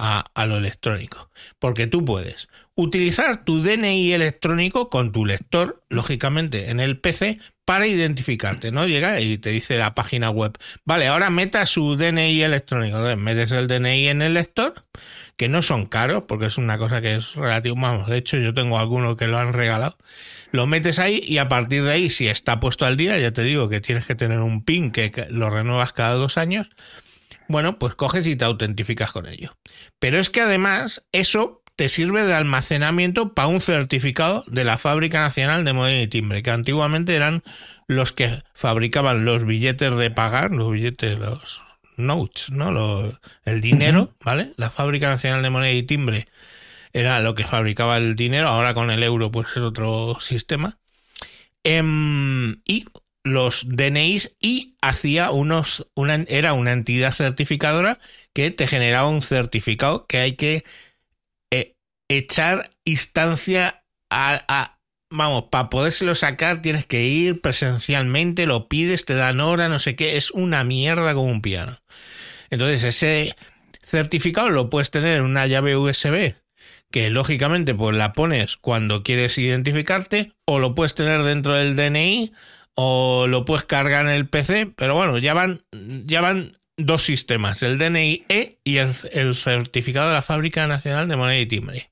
S1: a lo electrónico. Porque tú puedes utilizar tu DNI electrónico con tu lector, lógicamente, en el PC para identificarte, ¿no? Llega y te dice la página web, vale, ahora meta su DNI electrónico, metes el DNI en el lector, que no son caros, porque es una cosa que es relativo, vamos, de hecho yo tengo algunos que lo han regalado, lo metes ahí y a partir de ahí, si está puesto al día, ya te digo que tienes que tener un PIN que lo renuevas cada dos años, bueno, pues coges y te autentificas con ello. Pero es que además eso te sirve de almacenamiento para un certificado de la Fábrica Nacional de Moneda y Timbre, que antiguamente eran los que fabricaban los billetes de pagar, los billetes, los notes, ¿no? el dinero, ¿vale? La Fábrica Nacional de Moneda y Timbre era lo que fabricaba el dinero, ahora con el euro pues es otro sistema. Em, y los DNIs y hacía unos, una, era una entidad certificadora que te generaba un certificado que hay que echar instancia a, vamos, para podérselo sacar tienes que ir presencialmente, lo pides, te dan hora, no sé qué, es una mierda como un piano. Entonces ese certificado lo puedes tener en una llave USB que lógicamente pues la pones cuando quieres identificarte o lo puedes tener dentro del DNI o lo puedes cargar en el PC, pero bueno, ya van, ya van dos sistemas, el DNI E y el, el certificado de la Fábrica Nacional de Moneda y Timbre.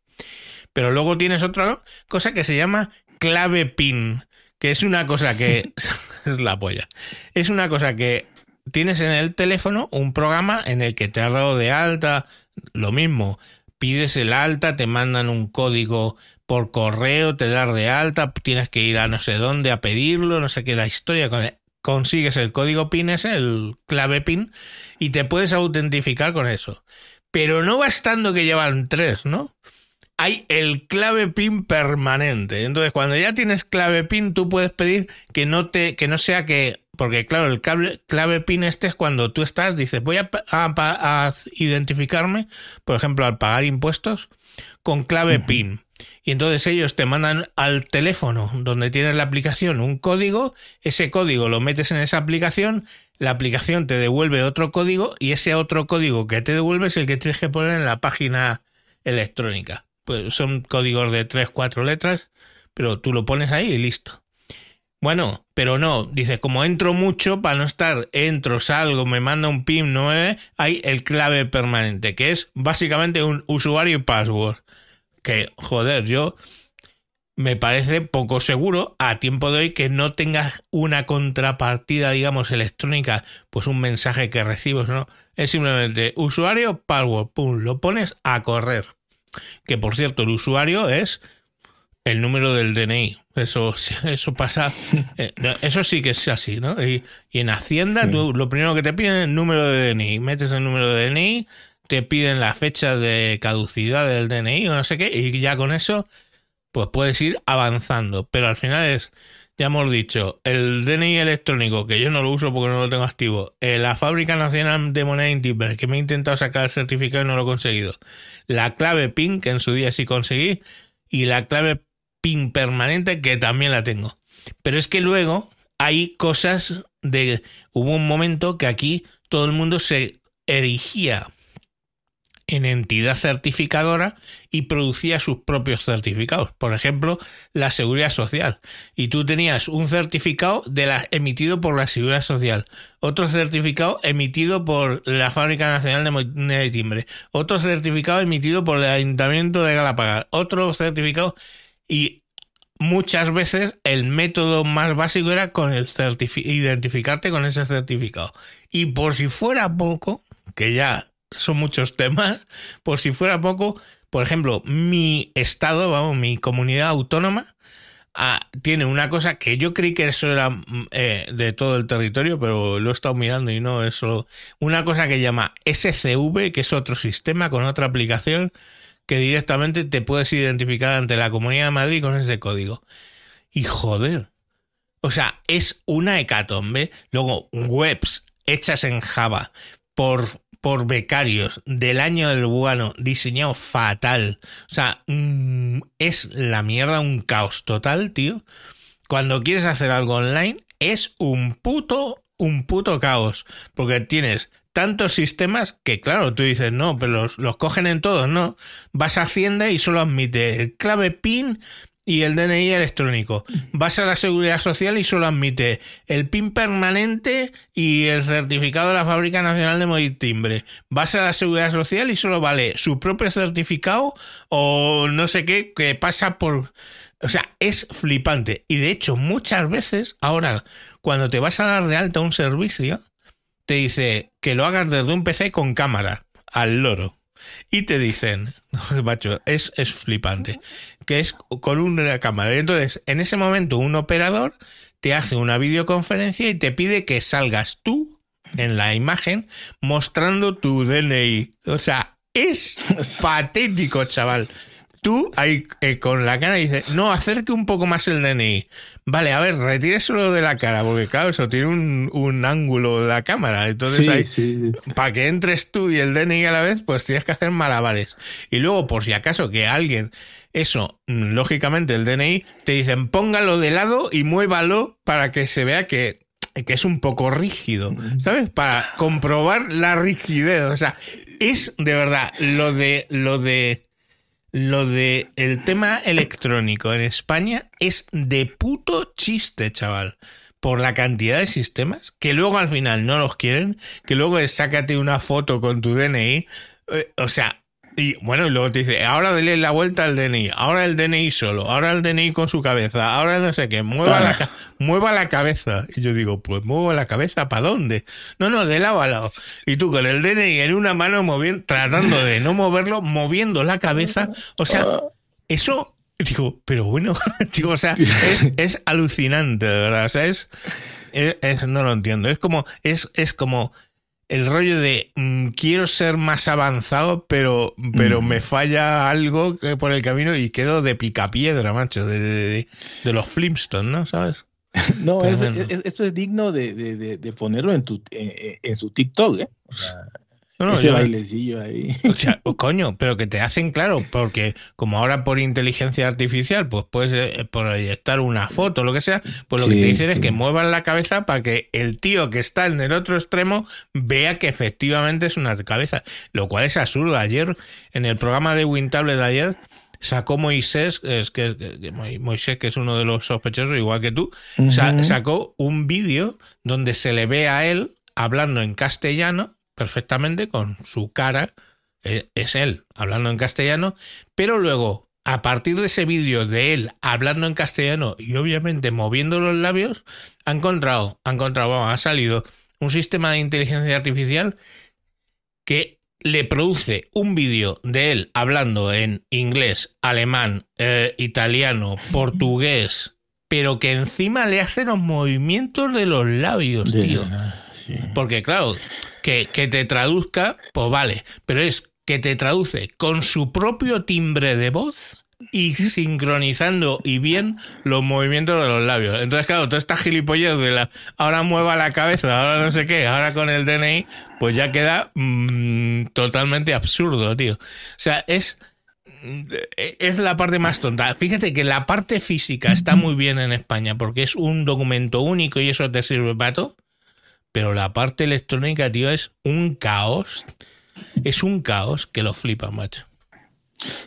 S1: Pero luego tienes otra cosa que se llama clave PIN, que es una cosa que es la polla. Es una cosa que tienes en el teléfono un programa en el que te has dado de alta, lo mismo, pides el alta, te mandan un código por correo, te das de alta, tienes que ir a no sé dónde a pedirlo, no sé qué la historia consigues el código PIN ese, el clave PIN, y te puedes autentificar con eso. Pero no bastando que llevan tres, ¿no? hay el clave PIN permanente. Entonces, cuando ya tienes clave PIN, tú puedes pedir que no te, que no sea que, porque claro, el clave PIN este es cuando tú estás, dices, voy a, identificarme, por ejemplo, al pagar impuestos, con clave PIN. Y entonces ellos te mandan al teléfono donde tienes la aplicación un código, ese código lo metes en esa aplicación, la aplicación te devuelve otro código y ese otro código que te devuelve es el que tienes que poner en la página electrónica pues son códigos de 3, 4 letras, pero tú lo pones ahí y listo. Bueno, pero no, dice, como entro mucho, para no estar, entro, salgo, me manda un PIN 9, hay el clave permanente, que es básicamente un usuario y password. Que, joder, yo me parece poco seguro a tiempo de hoy que no tengas una contrapartida, digamos, electrónica, pues un mensaje que recibes, ¿no? Es simplemente usuario, password, pum, lo pones a correr que por cierto el usuario es el número del DNI. Eso, eso pasa, eh, eso sí que es así, ¿no? Y, en Hacienda tú, lo primero que te piden es el número de DNI. Metes el número de DNI, te piden la fecha de caducidad del DNI o no sé qué, y ya con eso pues puedes ir avanzando. Pero al final es ya hemos dicho, el DNI electrónico, que yo no lo uso porque no lo tengo activo, eh, la Fábrica Nacional de Moneda Intimbre, que me he intentado sacar el certificado y no lo he conseguido, la clave PIN, que en su día sí conseguí, y la clave PIN permanente, que también la tengo. Pero es que luego hay cosas de... Hubo un momento que aquí todo el mundo se erigía en entidad certificadora y producía sus propios certificados. Por ejemplo, la Seguridad Social. Y tú tenías un certificado de la, emitido por la Seguridad Social, otro certificado emitido por la Fábrica Nacional de Moneda de Timbre, otro certificado emitido por el Ayuntamiento de Galapagar, otro certificado y muchas veces el método más básico era con el identificarte con ese certificado. Y por si fuera poco, que ya son muchos temas, por si fuera poco, por ejemplo, mi estado, vamos, mi comunidad autónoma, ah, tiene una cosa que yo creí que eso era mm, eh, de todo el territorio, pero lo he estado mirando y no es solo una cosa que llama SCV, que es otro sistema con otra aplicación que directamente te puedes identificar ante la Comunidad de Madrid con ese código. Y joder, o sea, es una hecatombe. Luego, webs hechas en Java por, por becarios del año del bueno, diseñado fatal. O sea, mm, es la mierda, un caos total, tío. Cuando quieres hacer algo online, es un puto, un puto caos. Porque tienes tantos sistemas que, claro, tú dices, no, pero los, cogen en todos, ¿no? Vas a Hacienda y solo admite clave PIN y el DNI electrónico. Vas a la Seguridad Social y solo admite el PIN permanente y el certificado de la Fábrica Nacional de Móvil Timbre. Vas a la Seguridad Social y solo vale su propio certificado o no sé qué que pasa por... O sea, es flipante. Y de hecho, muchas veces, ahora, cuando te vas a dar de alta un servicio, te dice que lo hagas desde un PC con cámara, al loro. Y te dicen, macho, es, es flipante, que es con una cámara. Entonces, en ese momento, un operador te hace una videoconferencia y te pide que salgas tú en la imagen mostrando tu DNI. O sea, es patético, chaval. Tú ahí eh, con la cara dices, no, acerque un poco más el DNI. Vale, a ver, retírесelo de la cara, porque claro, eso tiene un, ángulo de la cámara. Entonces, ahí, para que entres tú y el DNI a la vez, pues tienes que hacer malabares. Y luego, por si acaso que alguien, eso, mm, lógicamente el DNI, te dicen póngalo de lado y muévalo para que se vea que, que es un poco rígido, ¿sabes? Para comprobar la rigidez. O sea, es de verdad lo de lo de lo de el tema electrónico en España es de puto chiste, chaval. Por la cantidad de sistemas que luego al final no los quieren, que luego es sácate una foto con tu DNI. Eh, o sea, y bueno, y luego te dice, ahora dele la vuelta al DNI, ahora el DNI solo, ahora el DNI con su cabeza, ahora no sé qué, mueva, la, ah. mueva la cabeza. Y yo digo, pues muevo la cabeza, ¿para dónde? No, no, de lado a lado. Y tú con el DNI en una mano moviendo, tratando de no moverlo, moviendo la cabeza. O sea, ah. eso, digo, pero bueno, digo, o sea, es, es alucinante, de verdad. O sea, es, es, no lo entiendo. Es como, es, es como el rollo de mm, quiero ser más avanzado, pero, pero me falla algo por el camino y quedo de picapiedra, macho, de, los Flintstones, ¿no? ¿Sabes?
S2: No, esto es digno de, ponerlo en, tu, en, su TikTok, ¿eh? O sea, no, Ese bailecillo ahí.
S1: O sea, coño, pero que te hacen claro, porque como ahora por inteligencia artificial, pues puedes eh, proyectar una foto, lo que sea, pues lo que te dicen es que muevan la cabeza para que el tío que está en el otro extremo vea que efectivamente es una cabeza, lo cual es absurdo. Ayer, en el programa de Wintable de ayer, sacó Moisés, es que, Moisés, que es uno de los sospechosos, igual que tú, sacó un vídeo donde se le ve a él hablando en castellano perfectamente con su cara, eh, es él hablando en castellano, pero luego, a partir de ese vídeo de él hablando en castellano y obviamente moviendo los labios, ha encontrado, ha encontrado, ha salido un sistema de inteligencia artificial que le produce un vídeo de él hablando en inglés, alemán, eh, italiano, portugués, pero que encima le hace los movimientos de los labios, tío. Porque claro, que, te traduzca, pues vale, pero es que te traduce con su propio timbre de voz y sincronizando y bien los movimientos de los labios. Entonces, claro, todo esta gilipollez de la ahora mueva la cabeza, ahora no sé qué, ahora con el DNI, pues ya queda mm, totalmente absurdo, tío. O sea, es es la parte más tonta. Fíjate que la parte física está muy bien en España porque es un documento único y eso te sirve para todo. Pero la parte electrónica, tío, es un caos. Es un caos que lo flipa, macho.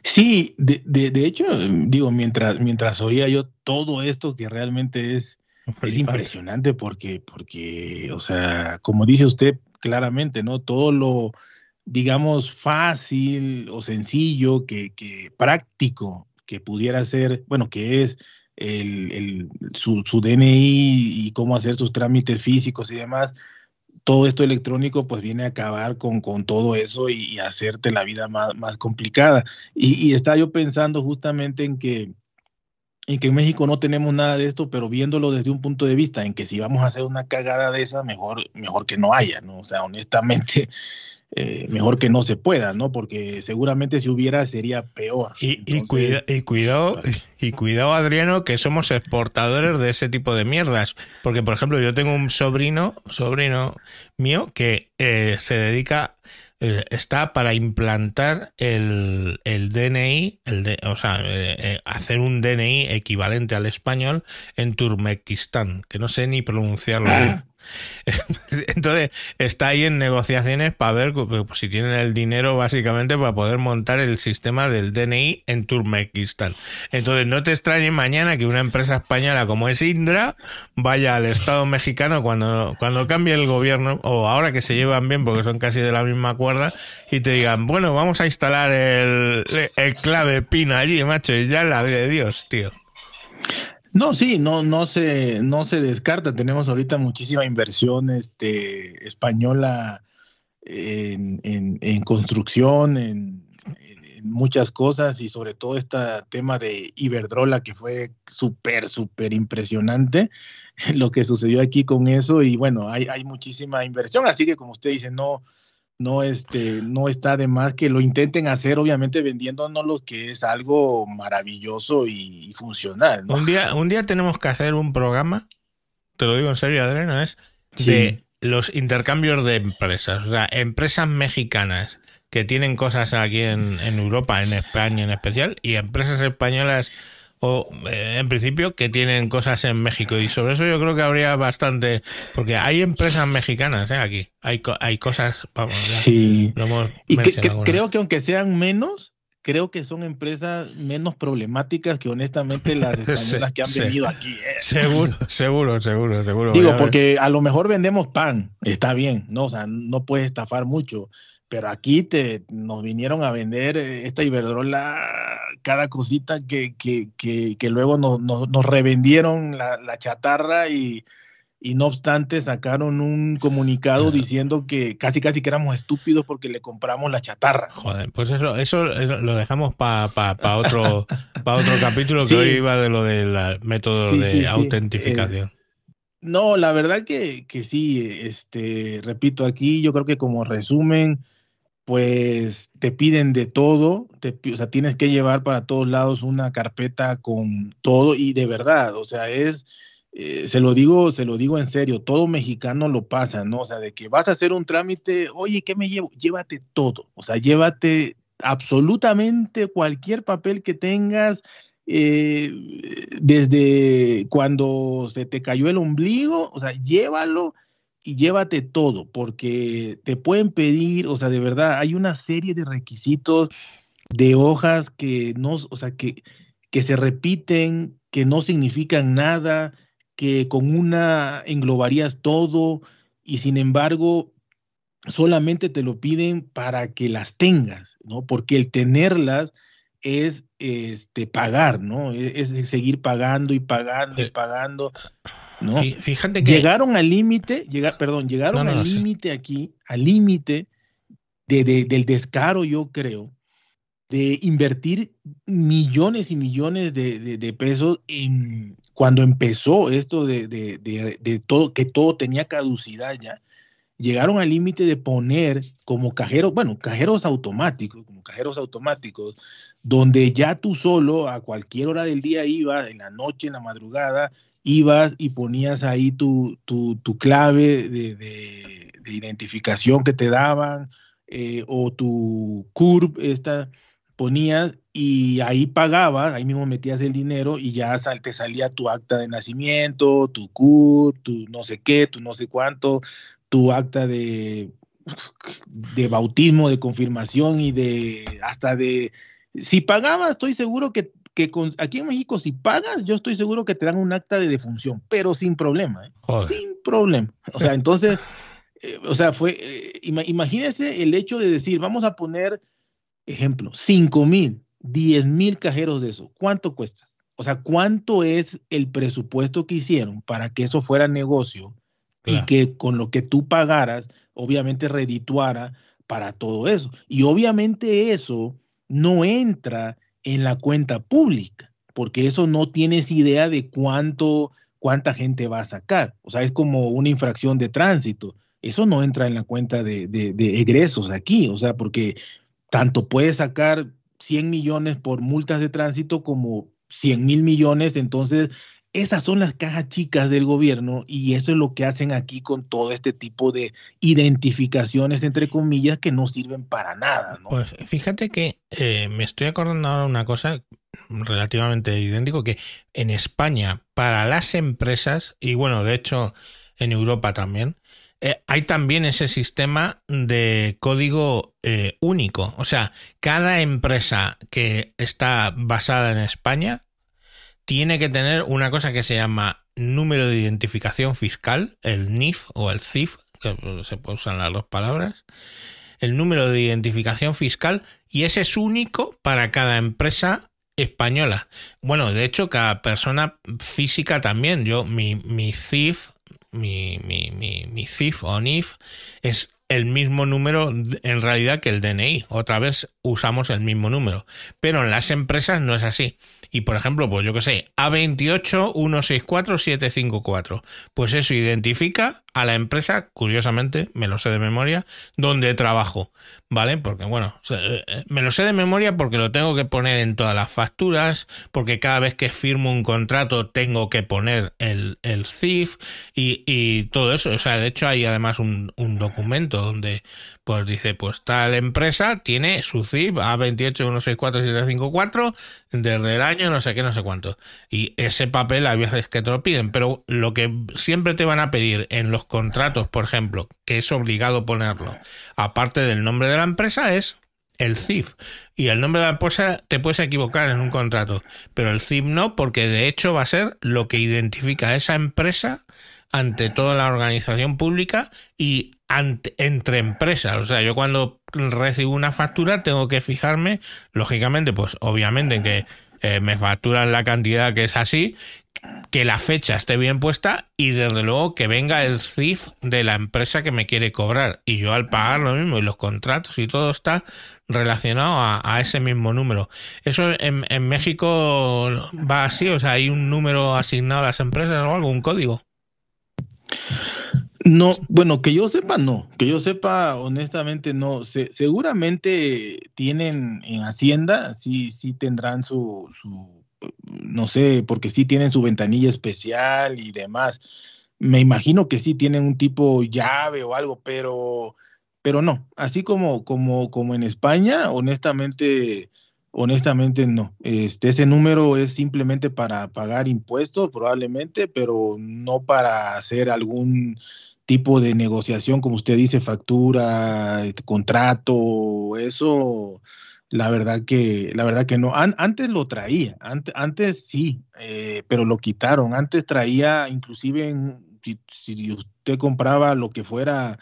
S2: Sí, de, de, hecho, digo, mientras, mientras oía yo todo esto que realmente es, es impresionante porque, porque, o sea, como dice usted claramente, ¿no? Todo lo, digamos, fácil o sencillo, que, que práctico que pudiera ser, bueno, que es el, su, su, DNI y cómo hacer sus trámites físicos y demás, todo esto electrónico pues viene a acabar con, con todo eso y, hacerte la vida más, más complicada. Y, y estaba yo pensando justamente en que, en que en México no tenemos nada de esto, pero viéndolo desde un punto de vista en que si vamos a hacer una cagada de esa, mejor, mejor que no haya, ¿no? O sea, honestamente, eh, mejor que no se pueda, ¿no? Porque seguramente si hubiera sería peor.
S1: Y, y, cuidado, y cuidado, Adriano, que somos exportadores de ese tipo de mierdas. Porque, por ejemplo, yo tengo un sobrino, sobrino mío, que eh, se dedica, eh, está para implantar el, el DNI, el de, o sea, hacer un DNI equivalente al español en Turmekistán, que no sé ni pronunciarlo. Ah. Entonces, está ahí en negociaciones para ver pues, si tienen el dinero básicamente para poder montar el sistema del DNI en Turkmenistán. Entonces, no te extrañe mañana que una empresa española como es Indra vaya al Estado mexicano cuando, cuando cambie el gobierno, o ahora que se llevan bien porque son casi de la misma cuerda, y te digan, bueno, vamos a instalar el, el clave PIN allí, macho, y ya la de Dios, tío.
S2: No, sí, no, no se, no se descarta. Tenemos ahorita muchísima inversión este, española en, en, construcción, en, muchas cosas y sobre todo este tema de Iberdrola que fue súper, súper impresionante lo que sucedió aquí con eso y bueno, hay, hay muchísima inversión, así que como usted dice, no, no, este, no está de más que lo intenten hacer, obviamente vendiéndonos lo que es algo maravilloso y, funcional.
S1: Un, día, un día tenemos que hacer un programa, te lo digo en serio, Adriano, es de los intercambios de empresas, o sea, empresas mexicanas que tienen cosas aquí en, en Europa, en España en especial, y empresas españolas o eh, en principio que tienen cosas en México. Y sobre eso yo creo que habría bastante porque hay empresas mexicanas ¿eh? aquí. Hay, hay cosas
S2: sí. y creo que aunque sean menos creo que son empresas menos problemáticas que honestamente las españolas que han venido aquí ¿eh?
S1: seguro seguro seguro seguro.
S2: Digo porque a lo mejor vendemos pan está bien no o sea no puedes estafar mucho pero aquí te, nos vinieron a vender eh, esta Iberdrola, cada cosita que, que, que, luego nos, nos, revendieron la, la chatarra y, y, no obstante sacaron un comunicado diciendo que casi casi que éramos estúpidos porque le compramos la chatarra.
S1: Joder, pues eso, eso, lo dejamos para pa, otro, pa otro capítulo que hoy iba de lo del método de autentificación. Eh,
S2: no, la verdad que, que sí, este, repito, aquí yo creo que como resumen, pues te piden de todo, te, o sea, tienes que llevar para todos lados una carpeta con todo y de verdad, o sea, es, eh, se lo digo, se lo digo en serio, todo mexicano lo pasa, ¿no? O sea, de que vas a hacer un trámite, oye, ¿qué me llevo? Llévate todo, o sea, llévate absolutamente cualquier papel que tengas, eh, desde cuando se te cayó el ombligo, o sea, llévalo y llévate todo, porque te pueden pedir, o sea, de verdad, hay una serie de requisitos de hojas que no, o sea, que, que se repiten, que no significan nada, que con una englobarías todo y sin embargo solamente te lo piden para que las tengas, ¿no? Porque el tenerlas es este pagar, ¿no? E, es, seguir pagando y pagando y pagando. ¿No?
S1: Fíjate que...
S2: Llegaron al límite, llega, perdón, llegaron al límite aquí, al límite de, del descaro, yo creo, de invertir millones y millones de, de pesos en cuando empezó esto de, todo, que todo tenía caducidad ya. Llegaron al límite de poner como cajeros, bueno, cajeros automáticos, como cajeros automáticos, donde ya tú solo a cualquier hora del día ibas, en la noche, en la madrugada, ibas y ponías ahí tu, tu, clave de, identificación que te daban eh, o tu CURP, esta, ponías y ahí pagabas, ahí mismo metías el dinero y ya te salía tu acta de nacimiento, tu CURP, tu no sé qué, tu no sé cuánto, tu acta de, de bautismo, de confirmación y de hasta de si pagabas, estoy seguro que, que aquí en México, si pagas, yo estoy seguro que te dan un acta de defunción, pero sin problema, ¿eh? sin problema. O sea, entonces, eh, o sea, fue, eh, imagínese el hecho de decir, vamos a poner, ejemplo, 5 mil, 10 mil cajeros de eso. ¿Cuánto cuesta? o sea, cuánto es el presupuesto que hicieron para que eso fuera negocio y que con lo que tú pagaras, obviamente redituara para todo eso. Y obviamente eso no entra en la cuenta pública, porque eso no tienes idea de cuánto, cuánta gente va a sacar. O sea, es como una infracción de tránsito. Eso no entra en la cuenta de, de egresos aquí, o sea, porque tanto puedes sacar 100 millones por multas de tránsito como 100 mil millones, entonces esas son las cajas chicas del gobierno y eso es lo que hacen aquí con todo este tipo de identificaciones, entre comillas, que no sirven para nada.
S1: Pues fíjate que eh, me estoy acordando ahora una cosa relativamente idéntico, que en España, para las empresas, y bueno, de hecho en Europa también, eh, hay también ese sistema de código eh, único. O sea, cada empresa que está basada en España tiene que tener una cosa que se llama número de identificación fiscal, el NIF o el CIF, que se usan las dos palabras, el número de identificación fiscal y ese es único para cada empresa española. Bueno, de hecho, cada persona física también. Yo, mi, mi CIF, mi, mi, mi, mi CIF o NIF es el mismo número en realidad que el DNI. Otra vez usamos el mismo número. Pero en las empresas no es así. Y por ejemplo, pues yo que sé, A28164754. Pues eso identifica a la empresa, curiosamente, me lo sé de memoria, donde trabajo. ¿Vale? Porque bueno, eh, eh, me lo sé de memoria porque lo tengo que poner en todas las facturas, porque cada vez que firmo un contrato tengo que poner el, el CIF y, todo eso. O sea, de hecho hay además un, un documento donde pues dice, pues tal empresa tiene su CIP A281647754 desde el año no sé qué, no sé cuánto. Y ese papel a veces que te lo piden, pero lo que siempre te van a pedir en los contratos, por ejemplo, que es obligado ponerlo, aparte del nombre de la empresa, es el CIF. Y el nombre de la empresa te puedes equivocar en un contrato, pero el CIF no, porque de hecho va a ser lo que identifica a esa empresa ante toda la organización pública y entre empresas. O sea, yo cuando recibo una factura tengo que fijarme, lógicamente, pues obviamente en que eh, me facturan la cantidad que es así, que la fecha esté bien puesta y desde luego que venga el CIF de la empresa que me quiere cobrar. Y yo al pagar lo mismo y los contratos y todo está relacionado a, ese mismo número. Eso en, en México va así, o sea, hay un número asignado a las empresas o algo, un código.
S2: No, bueno, que yo sepa, no. Que yo sepa, honestamente, no. seguramente tienen en Hacienda, sí, sí tendrán su, su, no sé, porque sí tienen su ventanilla especial y demás. Me imagino que sí tienen un tipo llave o algo, pero, pero no. Así como, como, como en España, honestamente, honestamente no. Este, ese número es simplemente para pagar impuestos, probablemente, pero no para hacer algún tipo de negociación, como usted dice, factura, este, contrato, eso, la verdad que, la verdad que no. antes lo traía, antes, antes sí, eh, pero lo quitaron. Antes traía, inclusive, si, usted compraba lo que fuera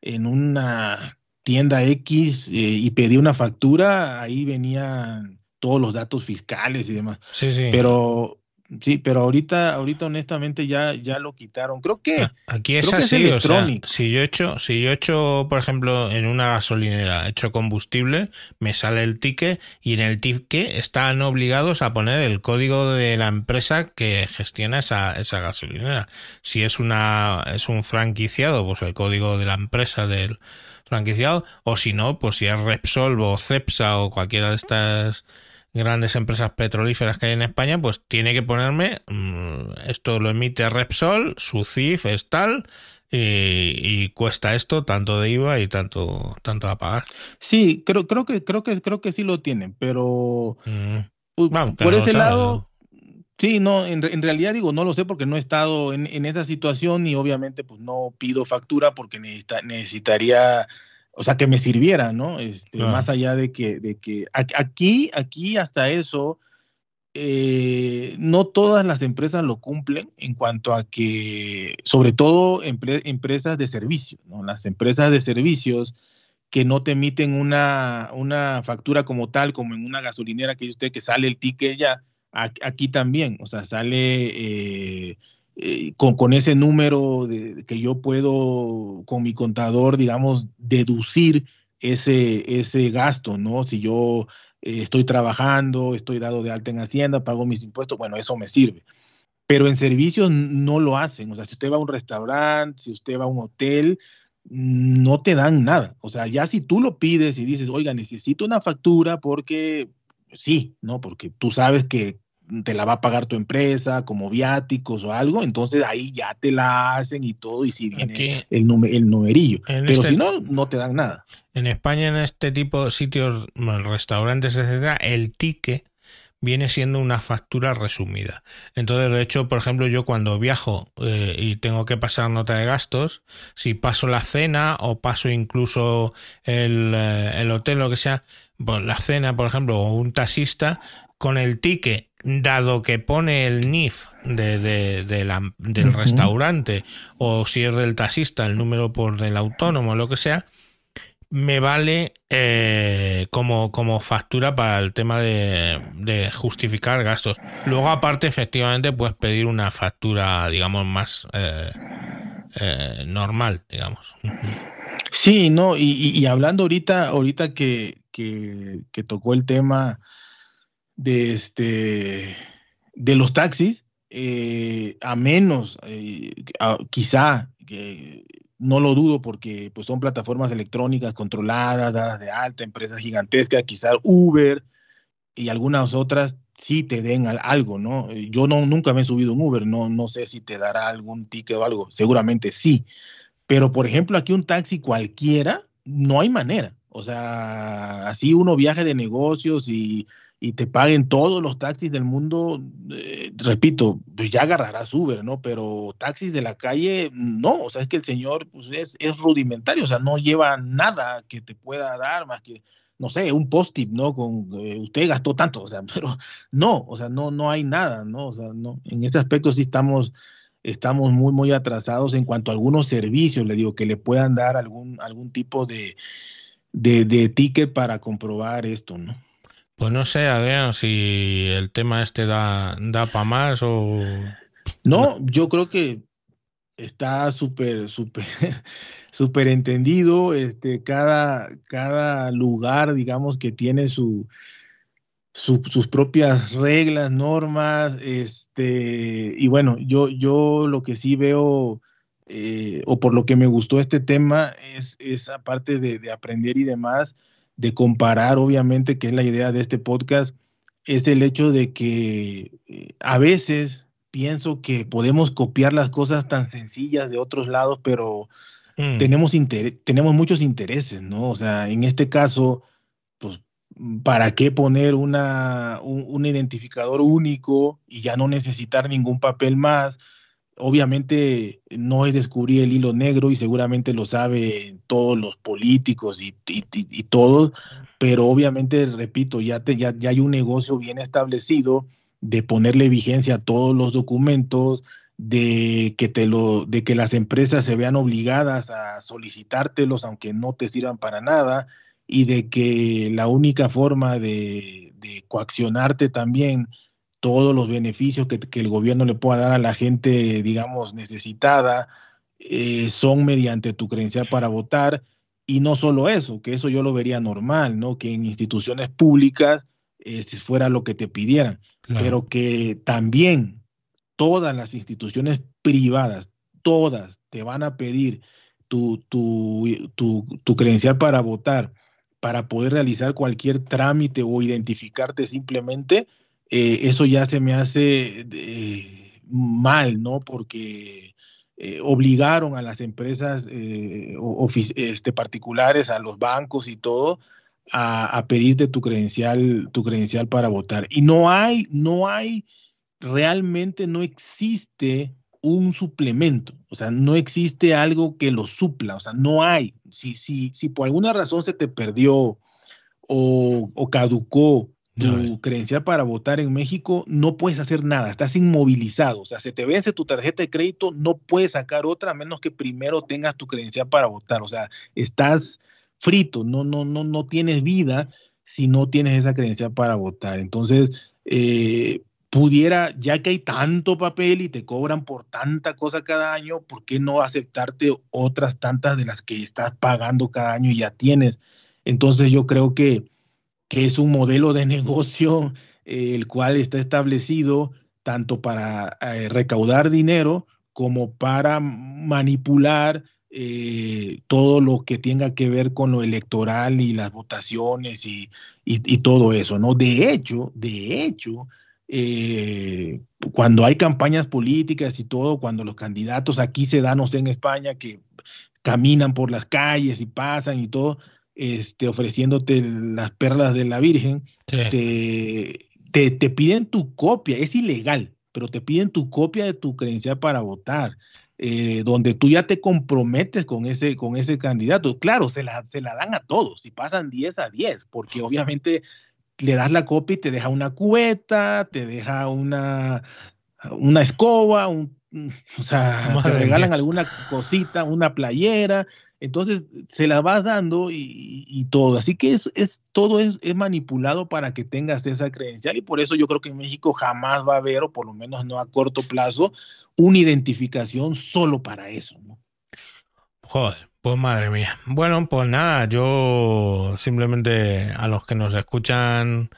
S2: en una tienda X eh, y pedía una factura, ahí venían todos los datos fiscales y demás.
S1: Sí, sí.
S2: Pero, Sí, pero ahorita, ahorita honestamente ya, ya lo quitaron. Creo que ah,
S1: aquí es así, o sea, si yo hecho, si yo hecho, por ejemplo, en una gasolinera, hecho combustible, me sale el ticket y en el ticket están obligados a poner el código de la empresa que gestiona esa, esa gasolinera. Si es una, es un franquiciado, pues el código de la empresa del franquiciado, o si no, pues si es Repsol o Cepsa o cualquiera de estas grandes empresas petrolíferas que hay en España, pues tiene que ponerme, mm, esto lo emite Repsol, su CIF es tal, y, cuesta esto tanto de IVA y tanto, tanto a pagar.
S2: Sí, creo, creo que, creo que, creo que sí lo tienen, pero mm. pues, por ese lado, sí, no, en, realidad digo, no lo sé porque no he estado en, en, esa situación y obviamente pues no pido factura porque necesitaría o sea, que me sirviera, ¿no? Este, Más allá de que, de que aquí, aquí hasta eso, eh, no todas las empresas lo cumplen en cuanto a que, sobre todo empresas de servicios, ¿no? Las empresas de servicios que no te emiten una, una factura como tal, como en una gasolinera que dice usted que sale el ticket ya, aquí también, o sea, sale eh, eh, con, ese número que yo puedo con mi contador, digamos, deducir ese, ese gasto, ¿no? Si yo eh, estoy trabajando, estoy dado de alta en Hacienda, pago mis impuestos, bueno, eso me sirve. Pero en servicios no lo hacen, o sea, si usted va a un restaurante, si usted va a un hotel, no te dan nada. O sea, ya si tú lo pides y dices, oiga, necesito una factura porque sí, ¿no? Porque tú sabes que te la va a pagar tu empresa como viáticos o algo, entonces ahí ya te la hacen y todo, y si viene el, el numerillo. Pero este si no, no te dan nada.
S1: En España, en este tipo de sitios, restaurantes, etcétera, el ticket viene siendo una factura resumida. Entonces, de hecho, por ejemplo, yo cuando viajo eh, y tengo que pasar nota de gastos, si paso la cena o paso incluso el, eh, el hotel, lo que sea, pues la cena, por ejemplo, o un taxista, con el ticket, dado que pone el NIF de, del restaurante, o si es del taxista, el número por del autónomo, lo que sea, me vale eh, como, como factura para el tema de, justificar gastos. Luego, aparte, efectivamente, puedes pedir una factura, digamos, más eh, eh, normal, digamos.
S2: Sí, no, y, hablando ahorita, ahorita que, que, tocó el tema de este de los taxis, a menos, quizá que no lo dudo porque pues, son plataformas electrónicas controladas, de alta, empresas gigantescas, quizás Uber y algunas otras sí te den algo, ¿no? Yo no, nunca me he subido un Uber, no, no sé si te dará algún ticket o algo, seguramente sí, pero por ejemplo aquí un taxi cualquiera, no hay manera, o sea, así uno viaja de negocios y y te paguen todos los taxis del mundo, eh, repito, pues ya agarrarás Uber, ¿no? Pero taxis de la calle, no, o sea, es que el señor pues, es, es, rudimentario, o sea, no lleva nada que te pueda dar más que, no sé, un post-it, ¿no? Con eh, usted gastó tanto, o sea, pero no, o sea, no, no hay nada, ¿no? O sea, no, en ese aspecto sí estamos, estamos muy, muy atrasados en cuanto a algunos servicios, le digo, que le puedan dar algún, algún tipo de, de, de ticket para comprobar esto, ¿no?
S1: Pues no sé, Adrián, si el tema este da, da para más o...
S2: No, yo creo que está súper, súper, súper entendido. Este, cada, cada lugar, digamos, que tiene su, sus propias reglas, normas, este, y bueno, yo, yo lo que sí veo, eh, o por lo que me gustó este tema, es esa parte de, de aprender y demás, de comparar, obviamente, que es la idea de este podcast, es el hecho de que eh, a veces pienso que podemos copiar las cosas tan sencillas de otros lados, pero mm. tenemos, tenemos muchos intereses, ¿no? O sea, en este caso, pues, ¿para qué poner una, un identificador único y ya no necesitar ningún papel más? Obviamente no es descubrir el hilo negro y seguramente lo saben todos los políticos y, todos, pero obviamente, repito, ya, te, ya, ya, hay un negocio bien establecido de ponerle vigencia a todos los documentos, de que, te lo, de que las empresas se vean obligadas a solicitártelos aunque no te sirvan para nada y de que la única forma de, de coaccionarte también todos los beneficios que, el gobierno le pueda dar a la gente, digamos, necesitada, eh, son mediante tu credencial para votar. Y no solo eso, que eso yo lo vería normal, ¿no? Que en instituciones públicas eh, fuera lo que te pidieran, pero que también todas las instituciones privadas, todas te van a pedir tu, tu, tu, tu credencial para votar, para poder realizar cualquier trámite o identificarte simplemente, eh, eso ya se me hace eh, mal, ¿no? Porque eh, obligaron a las empresas este, particulares, a los bancos y todo, a, pedirte tu credencial, tu credencial para votar. Y no hay, no hay, realmente no existe un suplemento, o sea, no existe algo que lo supla, o sea, no hay. Si, si, si por alguna razón se te perdió o, o caducó tu credencial para votar en México, no puedes hacer nada, estás inmovilizado. O sea, se te vence tu tarjeta de crédito, no puedes sacar otra a menos que primero tengas tu credencial para votar. O sea, estás frito, no, no, no, no tienes vida si no tienes esa credencial para votar. Entonces, eh, pudiera, ya que hay tanto papel y te cobran por tanta cosa cada año, ¿por qué no aceptarte otras tantas de las que estás pagando cada año y ya tienes? Entonces yo creo que, que es un modelo de negocio eh, el cual está establecido tanto para eh, recaudar dinero como para manipular eh, todo lo que tenga que ver con lo electoral y las votaciones y, y todo eso, ¿no? De hecho, de hecho, cuando hay campañas políticas y todo, cuando los candidatos aquí se dan, no sé, en España, que caminan por las calles y pasan y todo, este, ofreciéndote las perlas de la Virgen, te, te, piden tu copia, es ilegal, pero te piden tu copia de tu credencial para votar. Eh, donde tú ya te comprometes con ese, con ese candidato. Claro, se la, se la dan a todos, si pasan 10 a 10, porque obviamente le das la copia y te deja una cubeta, te deja una, una escoba, un, o sea, te regalan alguna cosita, una playera, entonces se la vas dando y, todo. Así que es, es todo es, es, manipulado para que tengas esa credencial y por eso yo creo que en México jamás va a haber, o por lo menos no a corto plazo, una identificación solo para eso. ¿no?
S1: Joder, pues madre mía. Bueno, pues nada, yo simplemente a los que nos escuchan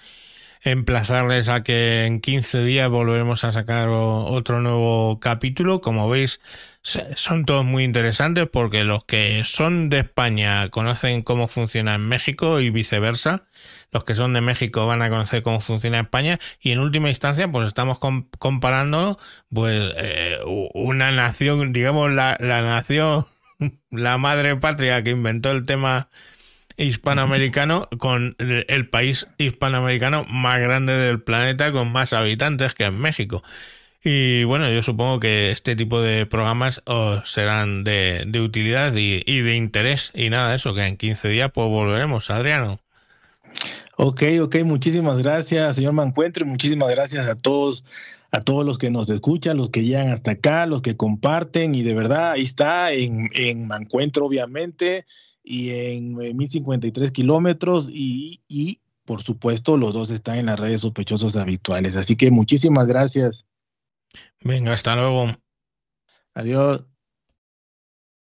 S1: emplazarles a que en 15 días volveremos a sacar otro nuevo capítulo. Como veis, son todos muy interesantes porque los que son de España conocen cómo funciona en México y viceversa. Los que son de México van a conocer cómo funciona España y en última instancia pues estamos comparando pues eh, una nación, digamos la, la nación la madre patria que inventó el tema hispanoamericano con el país hispanoamericano más grande del planeta con más habitantes que en México. Y bueno, yo supongo que este tipo de programas os serán de, utilidad y, y, de interés. Y nada, eso, que en 15 días pues volveremos, Adriano.
S2: Ok, ok, muchísimas gracias, señor Mancuentro, y muchísimas gracias a todos a todos los que nos escuchan, los que llegan hasta acá, los que comparten y de verdad ahí está en, en Mancuentro obviamente y en 1053 eh, kilómetros y, y por supuesto los dos están en las redes sospechosos habituales. Así que muchísimas gracias.
S1: Venga, hasta luego.
S2: Adiós.